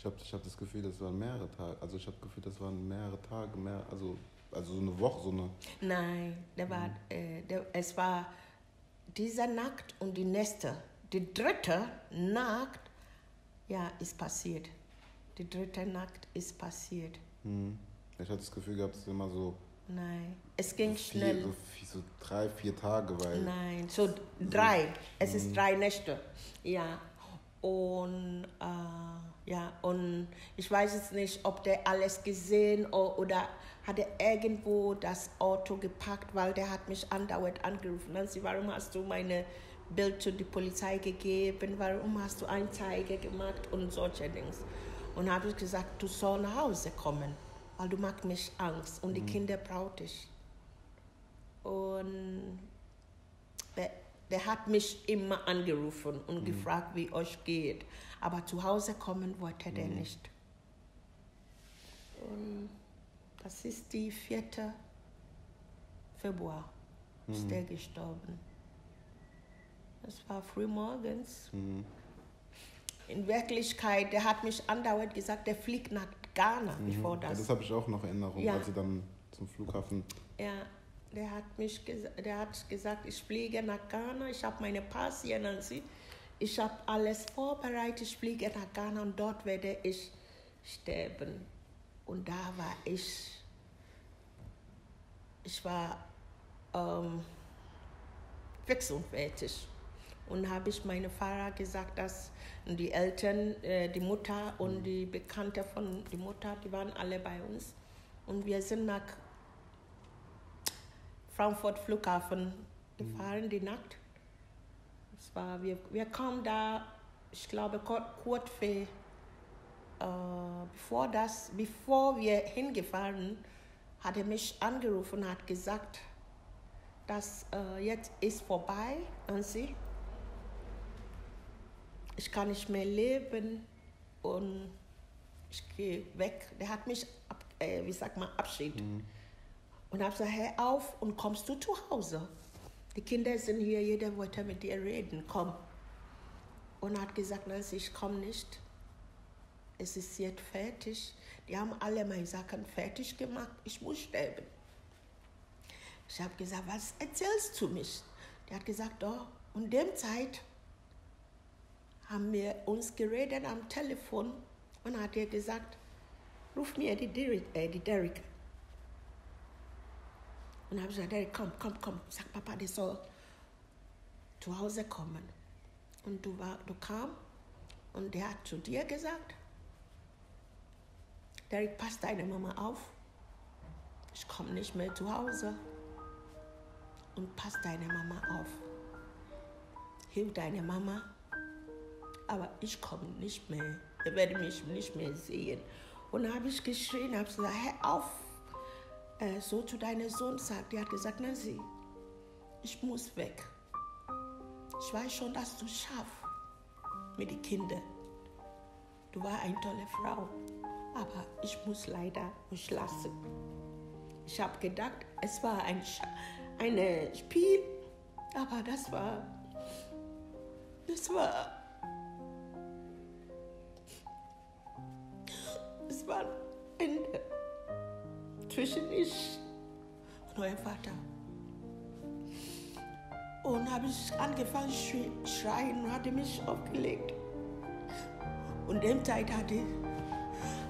Ich habe ich hab das Gefühl, das waren mehrere Tage. Also ich habe das Gefühl, das waren mehrere Tage, mehr, also, also so eine Woche, so eine. Nein, der war, äh, der, es war dieser Nacht und die nächste. Die dritte Nacht, ja, ist passiert. Die dritte Nacht ist passiert. Hm. Ich hatte das Gefühl gehabt, es ist immer so. Nein, es ging vier, schnell. So, so drei, vier Tage, weil. Nein, so drei. Es ist drei Nächte. Ja. Und äh, ja, und ich weiß jetzt nicht, ob der alles gesehen o- oder hat er irgendwo das Auto gepackt, weil der hat mich andauernd angerufen. Nancy, warum hast du meine Bild zu der Polizei gegeben? Warum hast du Anzeige gemacht und solche Dinge? Und habe ich gesagt, du sollst nach Hause kommen, weil du machst mich Angst und die Kinder braucht ich. Und der, hat mich immer angerufen und gefragt, wie euch geht. Aber zu Hause kommen wollte der nicht. Und das ist die 4. Februar, ist der gestorben. Das war früh morgens. Mhm. In Wirklichkeit, der hat mich andauernd gesagt, der fliegt nach Ghana, bevor Ja, das. das habe ich auch noch Erinnerung, Ja. als sie dann zum Flughafen. Ja, der hat mich der hat gesagt, ich fliege nach Ghana, ich habe meine Pass hier, Nancy. Ich habe alles vorbereitet, ich fliege nach Ghana und dort werde ich sterben. Und da war ich, ich war ähm, fix und fertig. Und habe ich meinem Fahrer gesagt, dass die Eltern, äh, die Mutter und die Bekannte von der Mutter, die waren alle bei uns. Und wir sind nach Frankfurt Flughafen gefahren, die Nacht. Es war, wir, wir kamen da, ich glaube, kur- kurz vor, äh, bevor, das, bevor wir hingefahren, hat er mich angerufen und hat gesagt, dass äh, jetzt ist vorbei, sie, ich kann nicht mehr leben und ich gehe weg. Der hat mich, ab, äh, wie sagt man, Abschied. Und habe gesagt, hör auf und kommst du zu Hause. Die Kinder sind hier, jeder wollte mit dir reden, komm. Und hat gesagt, Nancy, ich komme nicht. Es ist jetzt fertig. Die haben alle meine Sachen fertig gemacht. Ich muss sterben. Ich habe gesagt, was erzählst du mich? Der hat gesagt, oh, und dem Zeit haben wir uns geredet am Telefon und hat er gesagt, ruf mir die Derek. Äh, die Derek. Und habe gesagt, Derek, komm, komm, komm. Sag Papa, der soll zu Hause kommen. Und du, war, du kam und der hat zu dir gesagt, Derek, pass deine Mama auf. Ich komme nicht mehr zu Hause. Und pass deine Mama auf. Hilf deine Mama. Aber ich komme nicht mehr. Ihr werdet mich nicht mehr sehen. Und habe ich geschrien, habe gesagt, hör auf. Äh, so zu deinem Sohn sagt. Der hat gesagt, Nancy, ich muss weg. Ich weiß schon, dass du schaffst mit den Kindern. Du warst eine tolle Frau, aber ich muss leider euch lassen. Ich habe gedacht, es war ein eine Spiel, aber das war, das war, es war ein Ende zwischen ich und eurem Vater. Und habe ich angefangen zu schreien und hatte mich aufgelegt. Und dem Zeit hatte,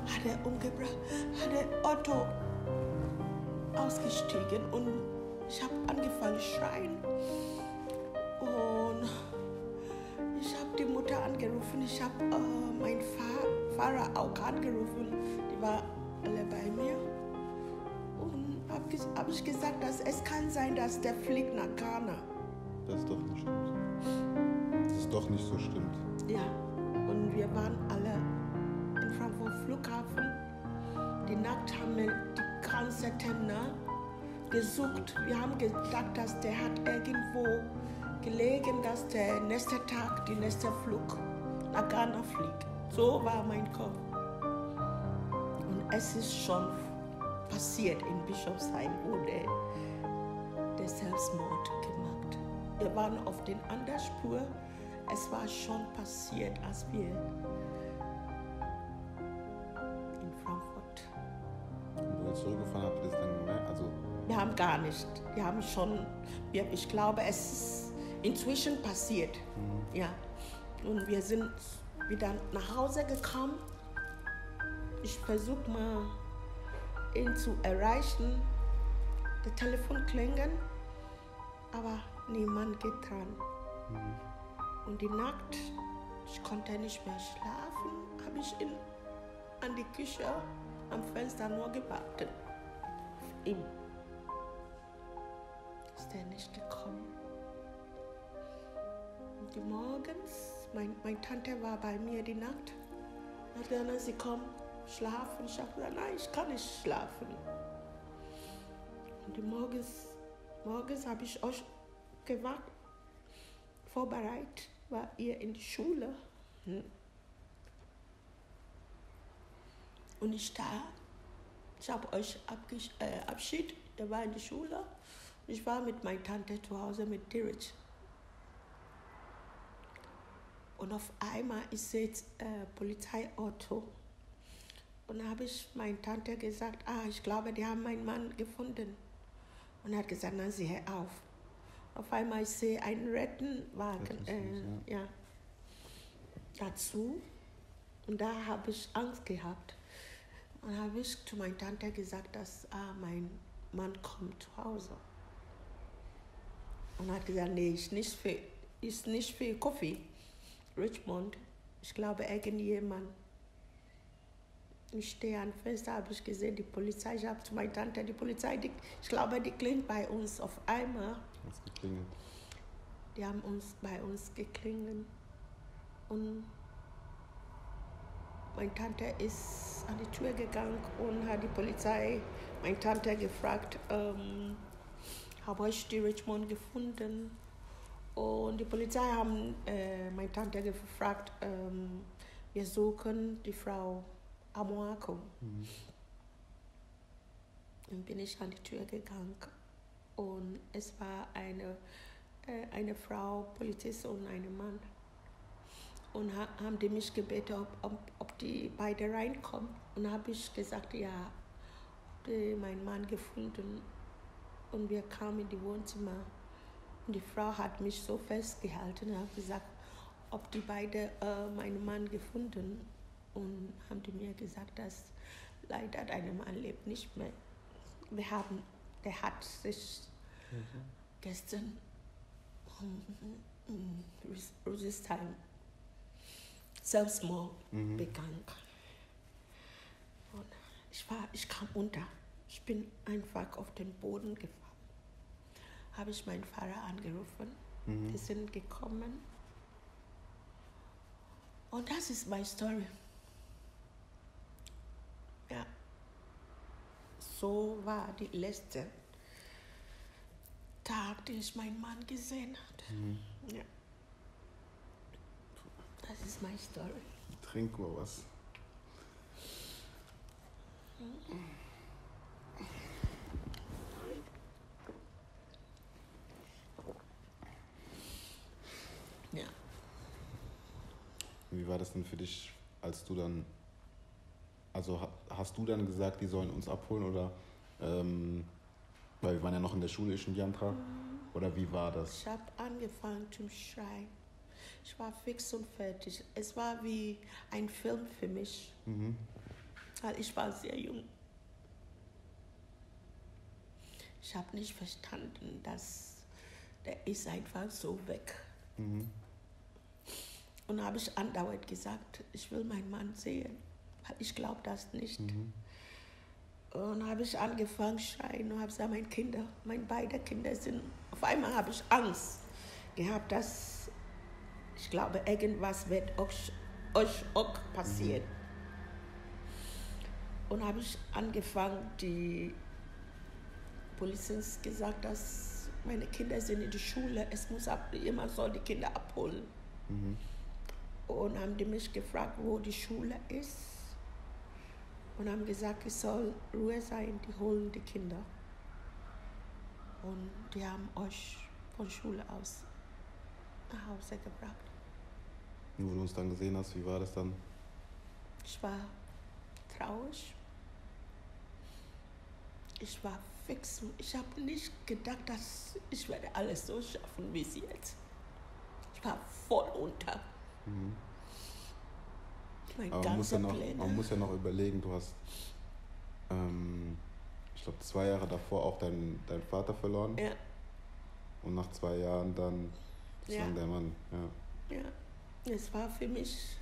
hat er umgebracht, hat er Otto ausgestiegen und ich habe angefangen zu schreien. Und ich habe die Mutter angerufen, ich habe äh, meinen Fa Fahrer auch angerufen, die war alle bei mir. Habe hab ich gesagt, dass es kann sein, dass der fliegt nach Ghana. Das ist doch nicht stimmt. Das ist doch nicht so stimmt. Ja, und wir waren alle in Frankfurt Flughafen. Die Nacht haben wir die ganze Tenner gesucht. Wir haben gedacht, dass der hat irgendwo gelegen, dass der nächste Tag, die nächste Flug nach Ghana fliegt. So war mein Kopf. Und es ist schon passiert in Bischofsheim, wurde der Selbstmord gemacht. Wir waren auf den anderen Spur. Es war schon passiert, als wir in Frankfurt. Und als ihr zurückgefahren habt, ist das dann gemerkt? Also wir haben gar nicht. Wir haben schon, ich glaube, es ist inzwischen passiert. Mhm. Ja. Und wir sind wieder nach Hause gekommen. Ich versuche mal ihn zu erreichen. Das Telefon klingelt, aber niemand geht dran. Und die Nacht, ich konnte nicht mehr schlafen, habe ich ihn an die Küche am Fenster nur gewartet. Auf ihn. Ist er nicht gekommen. Und die morgens, mein, meine Tante war bei mir die Nacht. Hat gesagt, sie kommt schlafen. Ich habe gesagt, nein, ich kann nicht schlafen. Und morgens, morgens habe ich euch gewacht, vorbereitet, war ihr in die Schule. Hm. Und ich da, ich habe euch abgesch- äh, Abschied, der war in die Schule. Ich war mit meiner Tante zu Hause mit Dirich. Und auf einmal ist jetzt äh, Polizeiauto. Und da habe ich meiner Tante gesagt, ah, ich glaube, die haben meinen Mann gefunden. Und er hat gesagt, na, sie hör auf. Auf einmal ich sehe einen Rettenwagen äh, ja. dazu. Und da habe ich Angst gehabt. Und habe ich zu meiner Tante gesagt, dass ah, mein Mann kommt zu Hause. Und hat gesagt, nee, ist nicht für, ist nicht für Kaffee. Richmond, ich glaube, irgendjemand. Ich stehe am Fenster, habe ich gesehen, die Polizei, ich habe zu meiner Tante, die Polizei, die, ich glaube, die klingt bei uns auf einmal. hat's geklingelt. Die haben uns bei uns geklingelt. Und meine Tante ist an die Tür gegangen und hat die Polizei, meine Tante gefragt, ähm, habe ich die Richmond gefunden? Und die Polizei haben äh, meine Tante gefragt, ähm, wir suchen die Frau Amoako. Mhm. Dann bin ich an die Tür gegangen und es war eine, äh, eine Frau, Polizist und ein Mann. Und ha haben die mich gebeten, ob, ob, ob die beide reinkommen. Und habe ich gesagt, ja, die, mein Mann gefunden. Und wir kamen in die Wohnzimmer. Und die Frau hat mich so festgehalten und hat gesagt, ob die beide äh, meinen Mann gefunden. Und haben die mir gesagt, dass leider dein Mann lebt nicht mehr. Wir haben, der hat sich gestern um, um, Resistime Selbstmord Mhm. begangen. Und ich, war, ich kam unter. Ich bin einfach auf den Boden gefallen. Habe ich meinen Vater angerufen. Mhm. Die sind gekommen. Und das ist meine Story. So war die letzte Tag, den ich meinen Mann gesehen habe. Mhm. Ja. Das ist meine Story. Trink mal was. Ja. Wie war das denn für dich, als du dann, also ha- hast du dann gesagt, die sollen uns abholen oder, ähm, weil wir waren ja noch in der Schule, ich und Jantra, oder wie war das? Ich habe angefangen zu schreien. Ich war fix und fertig. Es war wie ein Film für mich, Mhm. weil ich war sehr jung. Ich habe nicht verstanden, dass der ist einfach so weg. Mhm. Und habe ich andauernd gesagt, ich will meinen Mann sehen, ich glaube das nicht. Mhm. Und habe ich angefangen zu schreien und habe gesagt, meine Kinder, meine beiden Kinder sind. Auf einmal habe ich Angst gehabt, dass ich glaube, irgendwas wird euch, euch auch passieren. Und habe ich angefangen, die Polizist gesagt, dass meine Kinder sind in der Schule, es muss ab, jemand soll die Kinder abholen. Mhm. Und haben die mich gefragt, wo die Schule ist. Und haben gesagt, es soll Ruhe sein, die holen die Kinder. Und die haben euch von Schule aus nach Hause gebracht. Und wo du uns dann gesehen hast, wie war das dann? Ich war traurig. ich war fix. Ich habe nicht gedacht, dass ich werde alles so schaffen wie sie jetzt. Ich war voll unter. Mhm. Mein Aber man muss, ja noch, man muss ja noch überlegen, du hast, ähm, ich glaube, zwei Jahre davor auch deinen dein Vater verloren. Ja. Und nach zwei Jahren dann ja. der Mann. Ja. ja, es war für mich,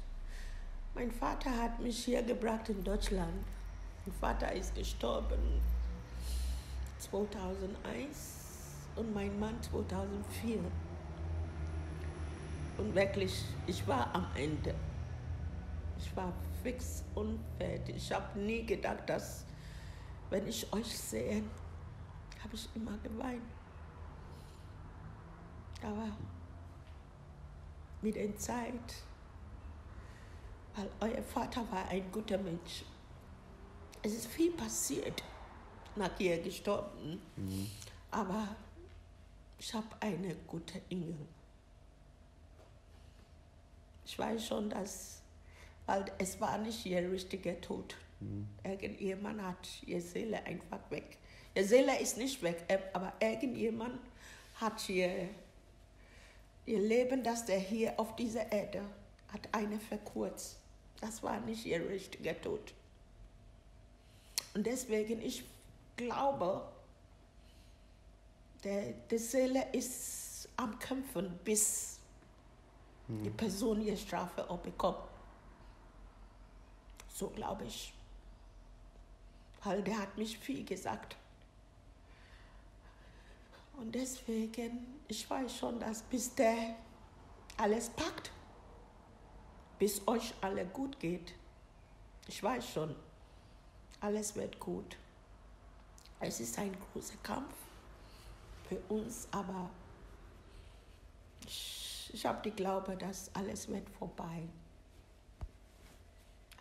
mein Vater hat mich hier gebracht in Deutschland. Mein Vater ist gestorben 2001 und mein Mann 2004. Und wirklich, ich war am Ende. Ich war fix und fertig. Ich habe nie gedacht, dass, wenn ich euch sehe, habe ich immer geweint. Aber mit der Zeit, weil euer Vater war ein guter Mensch. Es ist viel passiert, nach ihr gestorben. Mhm. Aber ich habe eine gute Engel. Ich weiß schon, dass, weil es war nicht ihr richtiger Tod. Mhm. Irgendjemand hat ihre Seele einfach weg. Ihre Seele ist nicht weg, aber irgendjemand hat ihr, ihr Leben, das der hier auf dieser Erde hat eine verkürzt. Das war nicht ihr richtiger Tod. Und deswegen, ich glaube, der, die Seele ist am Kämpfen, bis hm. die Person ihre Strafe auch bekommt. So glaube ich. Weil der hat mich viel gesagt. Und deswegen, ich weiß schon, dass bis der alles packt, bis euch alle gut geht, ich weiß schon, alles wird gut. Es ist ein großer Kampf für uns, aber ich ich habe die Glaube, dass alles wird vorbei.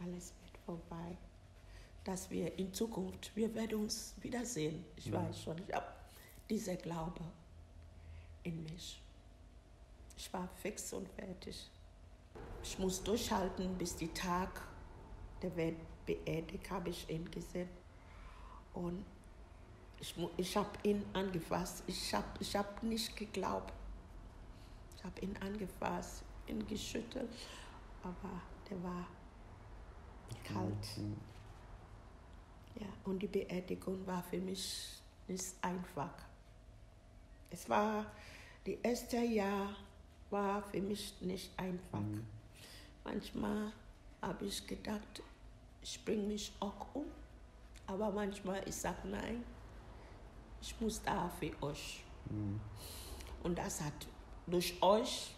Alles vorbei. Dass wir in Zukunft, wir werden uns wiedersehen. Ich ja. weiß schon, ich habe diese Glaube in mich. Ich war fix und fertig. Ich muss durchhalten, bis die Tag der wird beerdigt, habe ich ihn gesehen. Und ich, ich habe ihn angefasst. Ich habe ich hab nicht geglaubt habe ihn angefasst, ihn geschüttelt, aber der war kalt. Mhm. Ja, und die Beerdigung war für mich nicht einfach. Es war, die erste Jahr war für mich nicht einfach. Mhm. Manchmal habe ich gedacht, ich bringe mich auch um. Aber manchmal ich sage nein, ich muss da für euch. Mhm. Und das hat durch euch,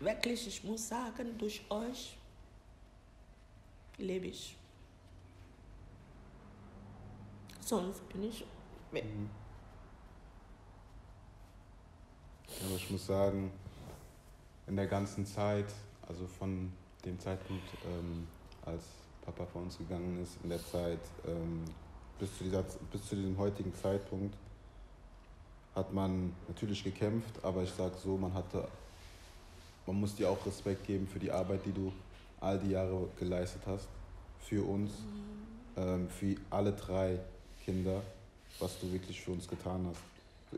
wirklich, ich muss sagen, durch euch lebe ich. Sonst bin ich weg. Mhm. Aber ich muss sagen, in der ganzen Zeit, also von dem Zeitpunkt, ähm, als Papa von uns gegangen ist, in der Zeit ähm, bis, zu dieser, bis zu diesem heutigen Zeitpunkt, hat man natürlich gekämpft, aber ich sage so, man hatte, man muss dir auch Respekt geben für die Arbeit, die du all die Jahre geleistet hast, für uns, ähm, für alle drei Kinder, was du wirklich für uns getan hast.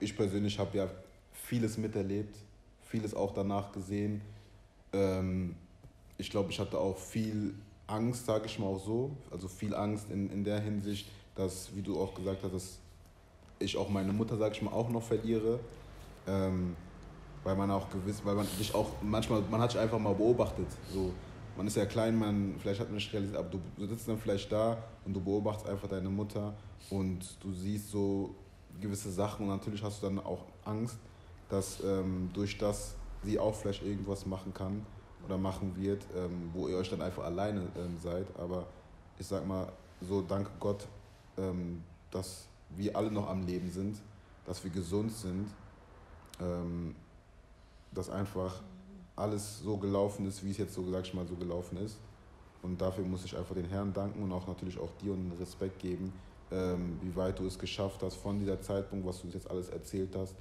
Ich persönlich habe ja vieles miterlebt, vieles auch danach gesehen. Ähm, ich glaube, ich hatte auch viel Angst, sage ich mal auch so, also viel Angst in, in der Hinsicht, dass, wie du auch gesagt hast, dass ich auch meine Mutter, sag ich mal, auch noch verliere. Ähm, weil man auch gewiss, weil man dich auch manchmal, man hat sich einfach mal beobachtet. So, man ist ja klein, man, vielleicht hat man nicht realisiert, aber du, sitzt dann vielleicht da und du beobachtest einfach deine Mutter und du siehst so gewisse Sachen und natürlich hast du dann auch Angst, dass ähm, durch das sie auch vielleicht irgendwas machen kann oder machen wird, ähm, wo ihr euch dann einfach alleine ähm, seid. Aber ich sag mal, so danke Gott, ähm, dass wir alle noch am Leben sind, dass wir gesund sind, ähm, dass einfach alles so gelaufen ist, wie es jetzt so, sag ich mal, so gelaufen ist. Und dafür muss ich einfach den Herrn danken und auch natürlich auch dir einen Respekt geben, ähm, wie weit du es geschafft hast von dieser Zeitpunkt, was du uns jetzt alles erzählt hast,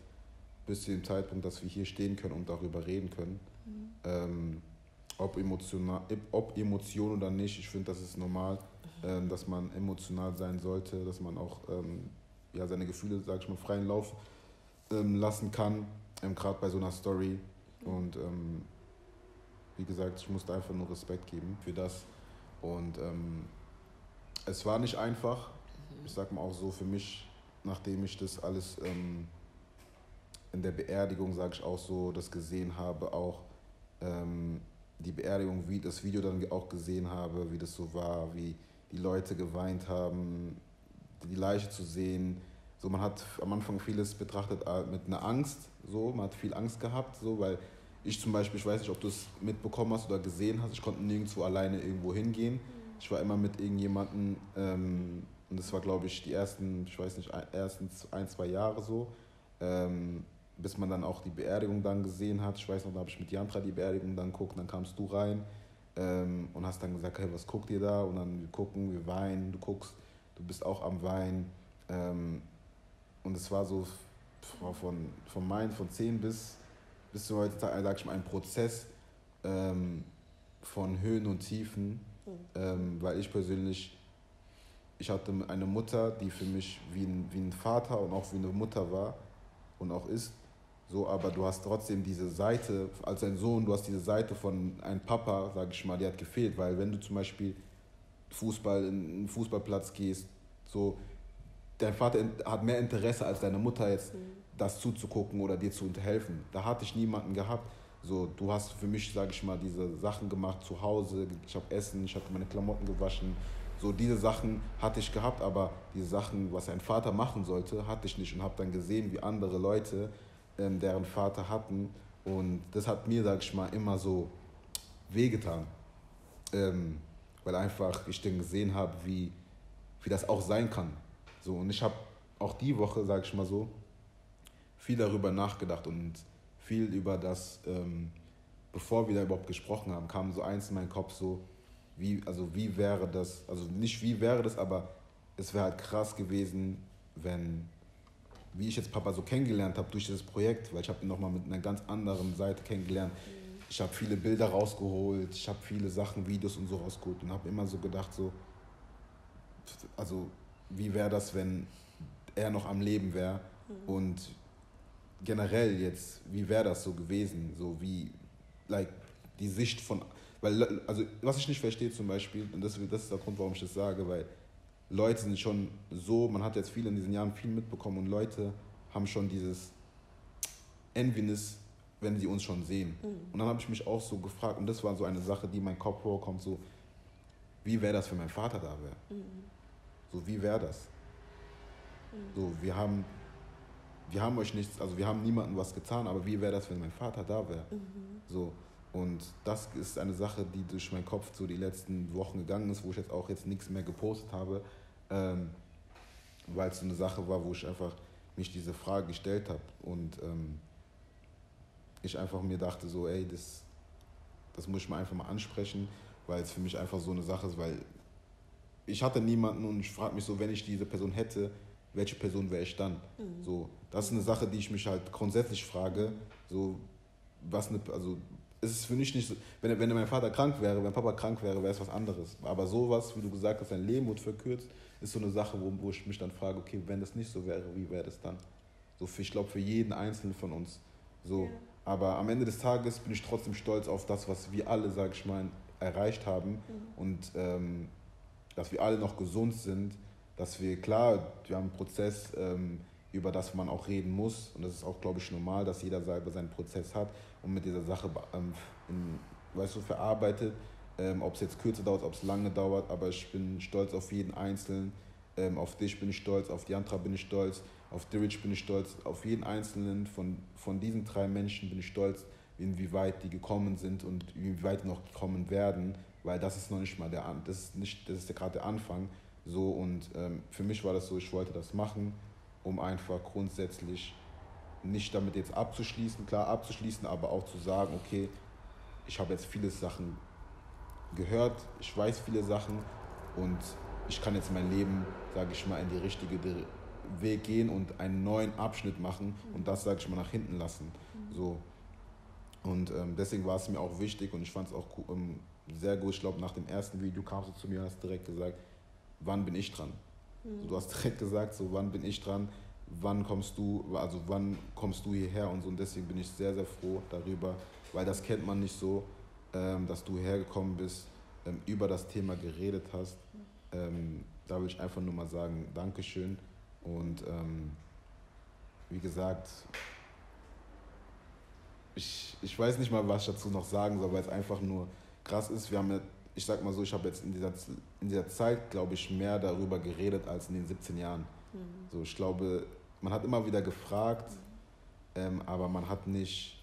bis zu dem Zeitpunkt, dass wir hier stehen können und darüber reden können. Mhm. Ähm, ob, emotional, ob Emotion oder nicht, ich finde, das ist normal, ähm, dass man emotional sein sollte, dass man auch ähm, ja, seine Gefühle, sag ich mal, freien Lauf ähm, lassen kann, ähm, gerade bei so einer Story. Und ähm, wie gesagt, ich musste einfach nur Respekt geben für das. Und ähm, es war nicht einfach. Ich sag mal auch so für mich, nachdem ich das alles ähm, in der Beerdigung, sage ich auch so, das gesehen habe, auch ähm, die Beerdigung, wie das Video dann auch gesehen habe, wie das so war, wie die Leute geweint haben, die Leiche zu sehen. So, man hat am Anfang vieles betrachtet äh, mit einer Angst, so, man hat viel Angst gehabt, so, weil ich zum Beispiel, ich weiß nicht, ob du es mitbekommen hast oder gesehen hast, ich konnte nirgendwo alleine irgendwo hingehen. Ich war immer mit irgendjemandem, ähm, und das war, glaube ich, die ersten, ich weiß nicht, ersten ein, zwei Jahre so. Ähm, bis man dann auch die Beerdigung dann gesehen hat. Ich weiß noch, da habe ich mit Jantra die Beerdigung dann geguckt, dann kamst du rein ähm, und hast dann gesagt, hey, was guckt ihr da? Und dann wir gucken, wir weinen, du guckst, du bist auch am Weinen. Ähm, und es war so von, von Main, von 10 bis, bis zu heute, sag ich mal, ein Prozess ähm, von Höhen und Tiefen, mhm. ähm, weil ich persönlich, ich hatte eine Mutter, die für mich wie ein, wie ein Vater und auch wie eine Mutter war und auch ist. So, aber du hast trotzdem diese Seite, als ein Sohn, du hast diese Seite von einem Papa, sag ich mal, die hat gefehlt, weil wenn du zum Beispiel Fußball in einen Fußballplatz gehst, so, dein Vater hat mehr Interesse als deine Mutter jetzt, mhm. Das zuzugucken oder dir zu helfen. Da hatte ich niemanden gehabt. So, du hast für mich, sag ich mal, diese Sachen gemacht zu Hause. Ich habe Essen, ich hatte meine Klamotten gewaschen. So, diese Sachen hatte ich gehabt, aber diese Sachen, was ein Vater machen sollte, hatte ich nicht und habe dann gesehen, wie andere Leute ähm, deren Vater hatten. Und das hat mir, sag ich mal, immer so wehgetan. Ähm, weil einfach ich dann gesehen habe, wie, wie das auch sein kann. So, und ich habe auch die Woche, sag ich mal so, viel darüber nachgedacht und viel über das, ähm, bevor wir da überhaupt gesprochen haben, kam so eins in meinen Kopf so, wie, also wie wäre das, also nicht wie wäre das, aber es wäre halt krass gewesen, wenn wie ich jetzt Papa so kennengelernt habe durch dieses Projekt, weil ich habe ihn nochmal mit einer ganz anderen Seite kennengelernt. Mhm. Ich habe viele Bilder rausgeholt, ich habe viele Sachen, Videos und so rausgeholt und habe immer so gedacht, so, also wie wäre das, wenn er noch am Leben wäre mhm. und generell jetzt, wie wäre das so gewesen, so wie, like, die Sicht von, weil, also was ich nicht verstehe zum Beispiel, und das, das ist der Grund, warum ich das sage, weil Leute sind schon so, man hat jetzt viel in diesen Jahren viel mitbekommen und Leute haben schon dieses Enviness, wenn sie uns schon sehen. Mhm. Und dann habe ich mich auch so gefragt, und das war so eine Sache, die in meinen Kopf vorkommt, so, wie wäre das, wenn mein Vater da wäre? Mhm. So, wie wäre das? Mhm. So, wir haben, wir haben euch nichts, also wir haben niemandem was getan, aber wie wäre das, wenn mein Vater da wäre? Mhm. So, und das ist eine Sache, die durch meinen Kopf so die letzten Wochen gegangen ist, wo ich jetzt auch jetzt nichts mehr gepostet habe, ähm, weil es so eine Sache war, wo ich einfach mich diese Frage gestellt habe und ähm, ich einfach mir dachte so, ey, das, das muss ich mal einfach mal ansprechen, weil es für mich einfach so eine Sache ist, weil ich hatte niemanden und ich frage mich so, wenn ich diese Person hätte, welche Person wäre ich dann? Mhm. So, das ist eine Sache, die ich mich halt grundsätzlich frage, so was eine, also es ist für mich nicht so, wenn, wenn mein Vater krank wäre, wenn Papa krank wäre, wäre es was anderes. Aber sowas, wie du gesagt hast, ein Leben wird verkürzt, ist so eine Sache, wo, wo ich mich dann frage, okay, wenn das nicht so wäre, wie wäre das dann? So für, ich glaube, für jeden Einzelnen von uns. So. Ja. Aber am Ende des Tages bin ich trotzdem stolz auf das, was wir alle, sag ich mal, erreicht haben. Mhm. Und ähm, dass wir alle noch gesund sind, dass wir, klar, wir haben einen Prozess, ähm, über das man auch reden muss. Und das ist auch, glaube ich, normal, dass jeder selber seinen Prozess hat und mit dieser Sache ähm, in, weißt du, verarbeitet. Ähm, ob es jetzt kürzer dauert, ob es lange dauert, aber ich bin stolz auf jeden Einzelnen. Ähm, auf dich bin ich stolz, auf Jantra bin ich stolz, auf Dirich bin ich stolz, auf jeden Einzelnen von, von diesen drei Menschen bin ich stolz, inwieweit die gekommen sind und inwieweit noch kommen werden, weil das ist noch nicht mal der das ist ist gerade der Anfang so und ähm, für mich war das so, ich wollte das machen, um einfach grundsätzlich nicht damit jetzt abzuschließen, klar abzuschließen, aber auch zu sagen, okay, ich habe jetzt viele Sachen gehört, ich weiß viele Sachen und ich kann jetzt mein Leben, sage ich mal, in die richtige Weg gehen und einen neuen Abschnitt machen und das, sage ich mal, nach hinten lassen. So. Und ähm, deswegen war es mir auch wichtig und ich fand es auch ähm, sehr gut. Ich glaube, nach dem ersten Video kamst du zu mir und hast direkt gesagt, wann bin ich dran? Mhm. du hast direkt gesagt, so wann bin ich dran, wann kommst du, also wann kommst du hierher und so. Und deswegen bin ich sehr, sehr froh darüber, weil das kennt man nicht so, ähm, dass du hergekommen bist, ähm, über das Thema geredet hast. Ähm, da will ich einfach nur mal sagen, Dankeschön. Und ähm, wie gesagt, ich, ich weiß nicht mal, was ich dazu noch sagen soll, weil es einfach nur krass ist. Wir haben ja, ich sag mal so, ich habe jetzt in dieser, in dieser Zeit, glaube ich, mehr darüber geredet als in den 17 Jahren. Mhm. So, ich glaube, man hat immer wieder gefragt, mhm. ähm, aber man hat nicht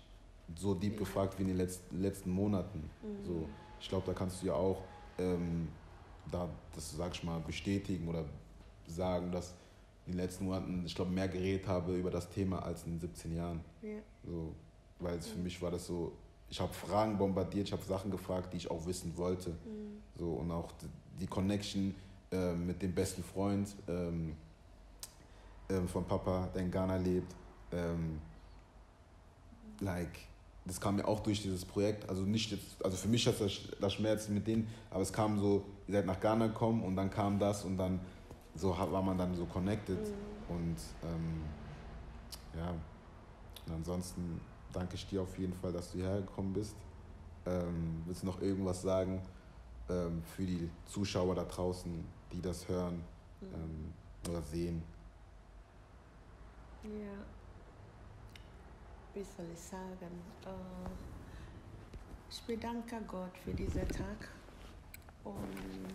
so deep gefragt wie in den letzten, letzten Monaten. Mhm. So, ich glaube, da kannst du ja auch ähm, da, das sag ich mal, bestätigen oder sagen, dass in den letzten Monaten, ich glaube, mehr geredet habe über das Thema als in 17 Jahren. Ja. So, weil für mich war das so, ich habe Fragen bombardiert, ich habe Sachen gefragt, die ich auch wissen wollte. Mhm. So, und auch die Connection äh, mit dem besten Freund ähm, ähm, von Papa, der in Ghana lebt. Ähm, like, das kam ja auch durch dieses Projekt. Also nicht jetzt, also für mich hat das, das Schmerz mit denen, aber es kam so, ihr seid nach Ghana gekommen und dann kam das und dann so war man dann so connected. Mhm. Und ähm, ja, und ansonsten danke ich dir auf jeden Fall, dass du hierher gekommen bist. Ähm, willst du noch irgendwas sagen ähm, für die Zuschauer da draußen, die das hören mhm. ähm, oder sehen? Ja, wie soll ich sagen? Äh, ich bedanke Gott für diesen Tag und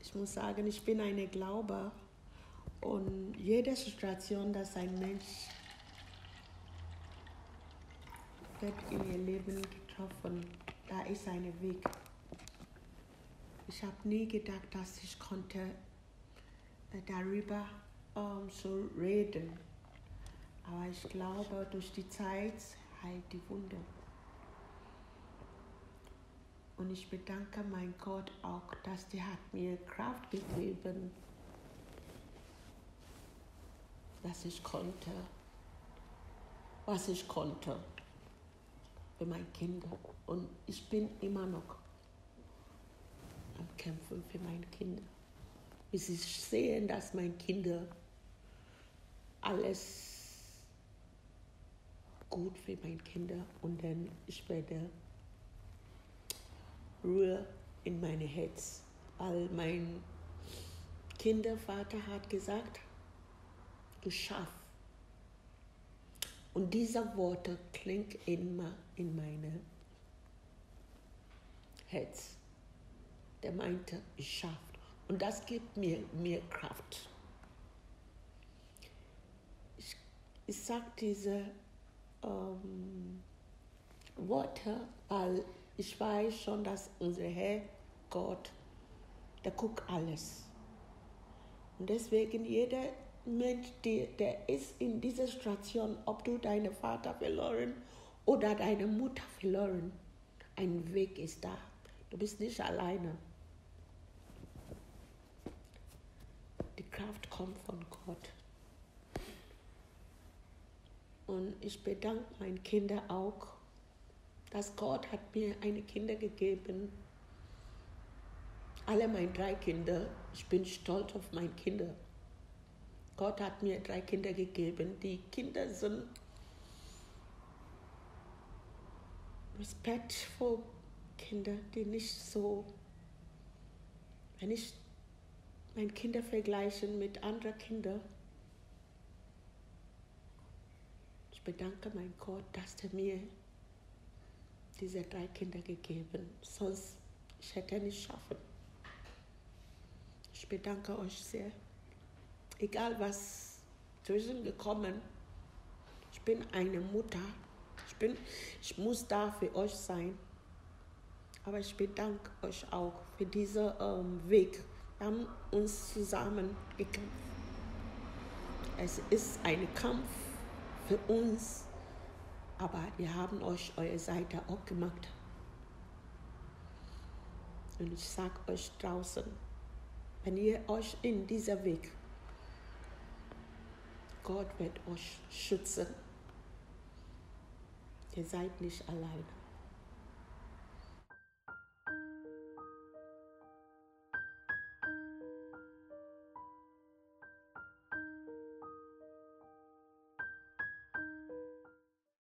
ich muss sagen, ich bin eine Glaube und jede Situation, dass ein Mensch wird in ihr Leben getroffen, da ist ein Weg. Ich habe nie gedacht, dass ich konnte äh, darüber ähm, zu reden. Aber ich glaube, durch die Zeit heilt die Wunde. Und ich bedanke mein Gott auch, dass der hat mir Kraft gegeben, dass ich konnte, was ich konnte für meine Kinder. Und ich bin immer noch am Kämpfen für meine Kinder. Bis ich sehe, dass meine Kinder alles gut für meine Kinder und dann ich werde Ruhe in meine Herz. All mein Kindervater hat gesagt, du schaffst. Und diese Worte klingen immer in meine Herz. Der meinte, ich schaffe. Und das gibt mir mehr Kraft. Ich, ich sage diese ähm, Worte, weil ich weiß schon, dass unser Herr Gott, der guckt alles. Und deswegen jeder Mensch, der, der ist in dieser Situation, ob du deinen Vater verloren oder deine Mutter verloren, ein Weg ist da. Du bist nicht alleine. Die Kraft kommt von Gott. Und ich bedanke meinen Kindern auch, dass Gott hat mir eine Kinder gegeben. Alle meine drei Kinder, ich bin stolz auf meine Kinder. Gott hat mir drei Kinder gegeben. Die Kinder sind respektvoll Kinder, die nicht so, wenn ich meine Kinder vergleiche mit anderen Kindern, ich bedanke mein Gott, dass er mir diese drei Kinder gegeben, sonst ich hätte nicht schaffen. Ich bedanke euch sehr. Egal was zwischengekommen, ich bin eine Mutter. Bin, ich muss da für euch sein. Aber ich bedanke euch auch für diesen ähm, Weg. Wir haben uns zusammen gekämpft. Es ist ein Kampf für uns aber wir haben euch eure Seite auch gemacht. Und ich sage euch draußen, wenn ihr euch in dieser Weg, Gott wird euch schützen. Ihr seid nicht alleine.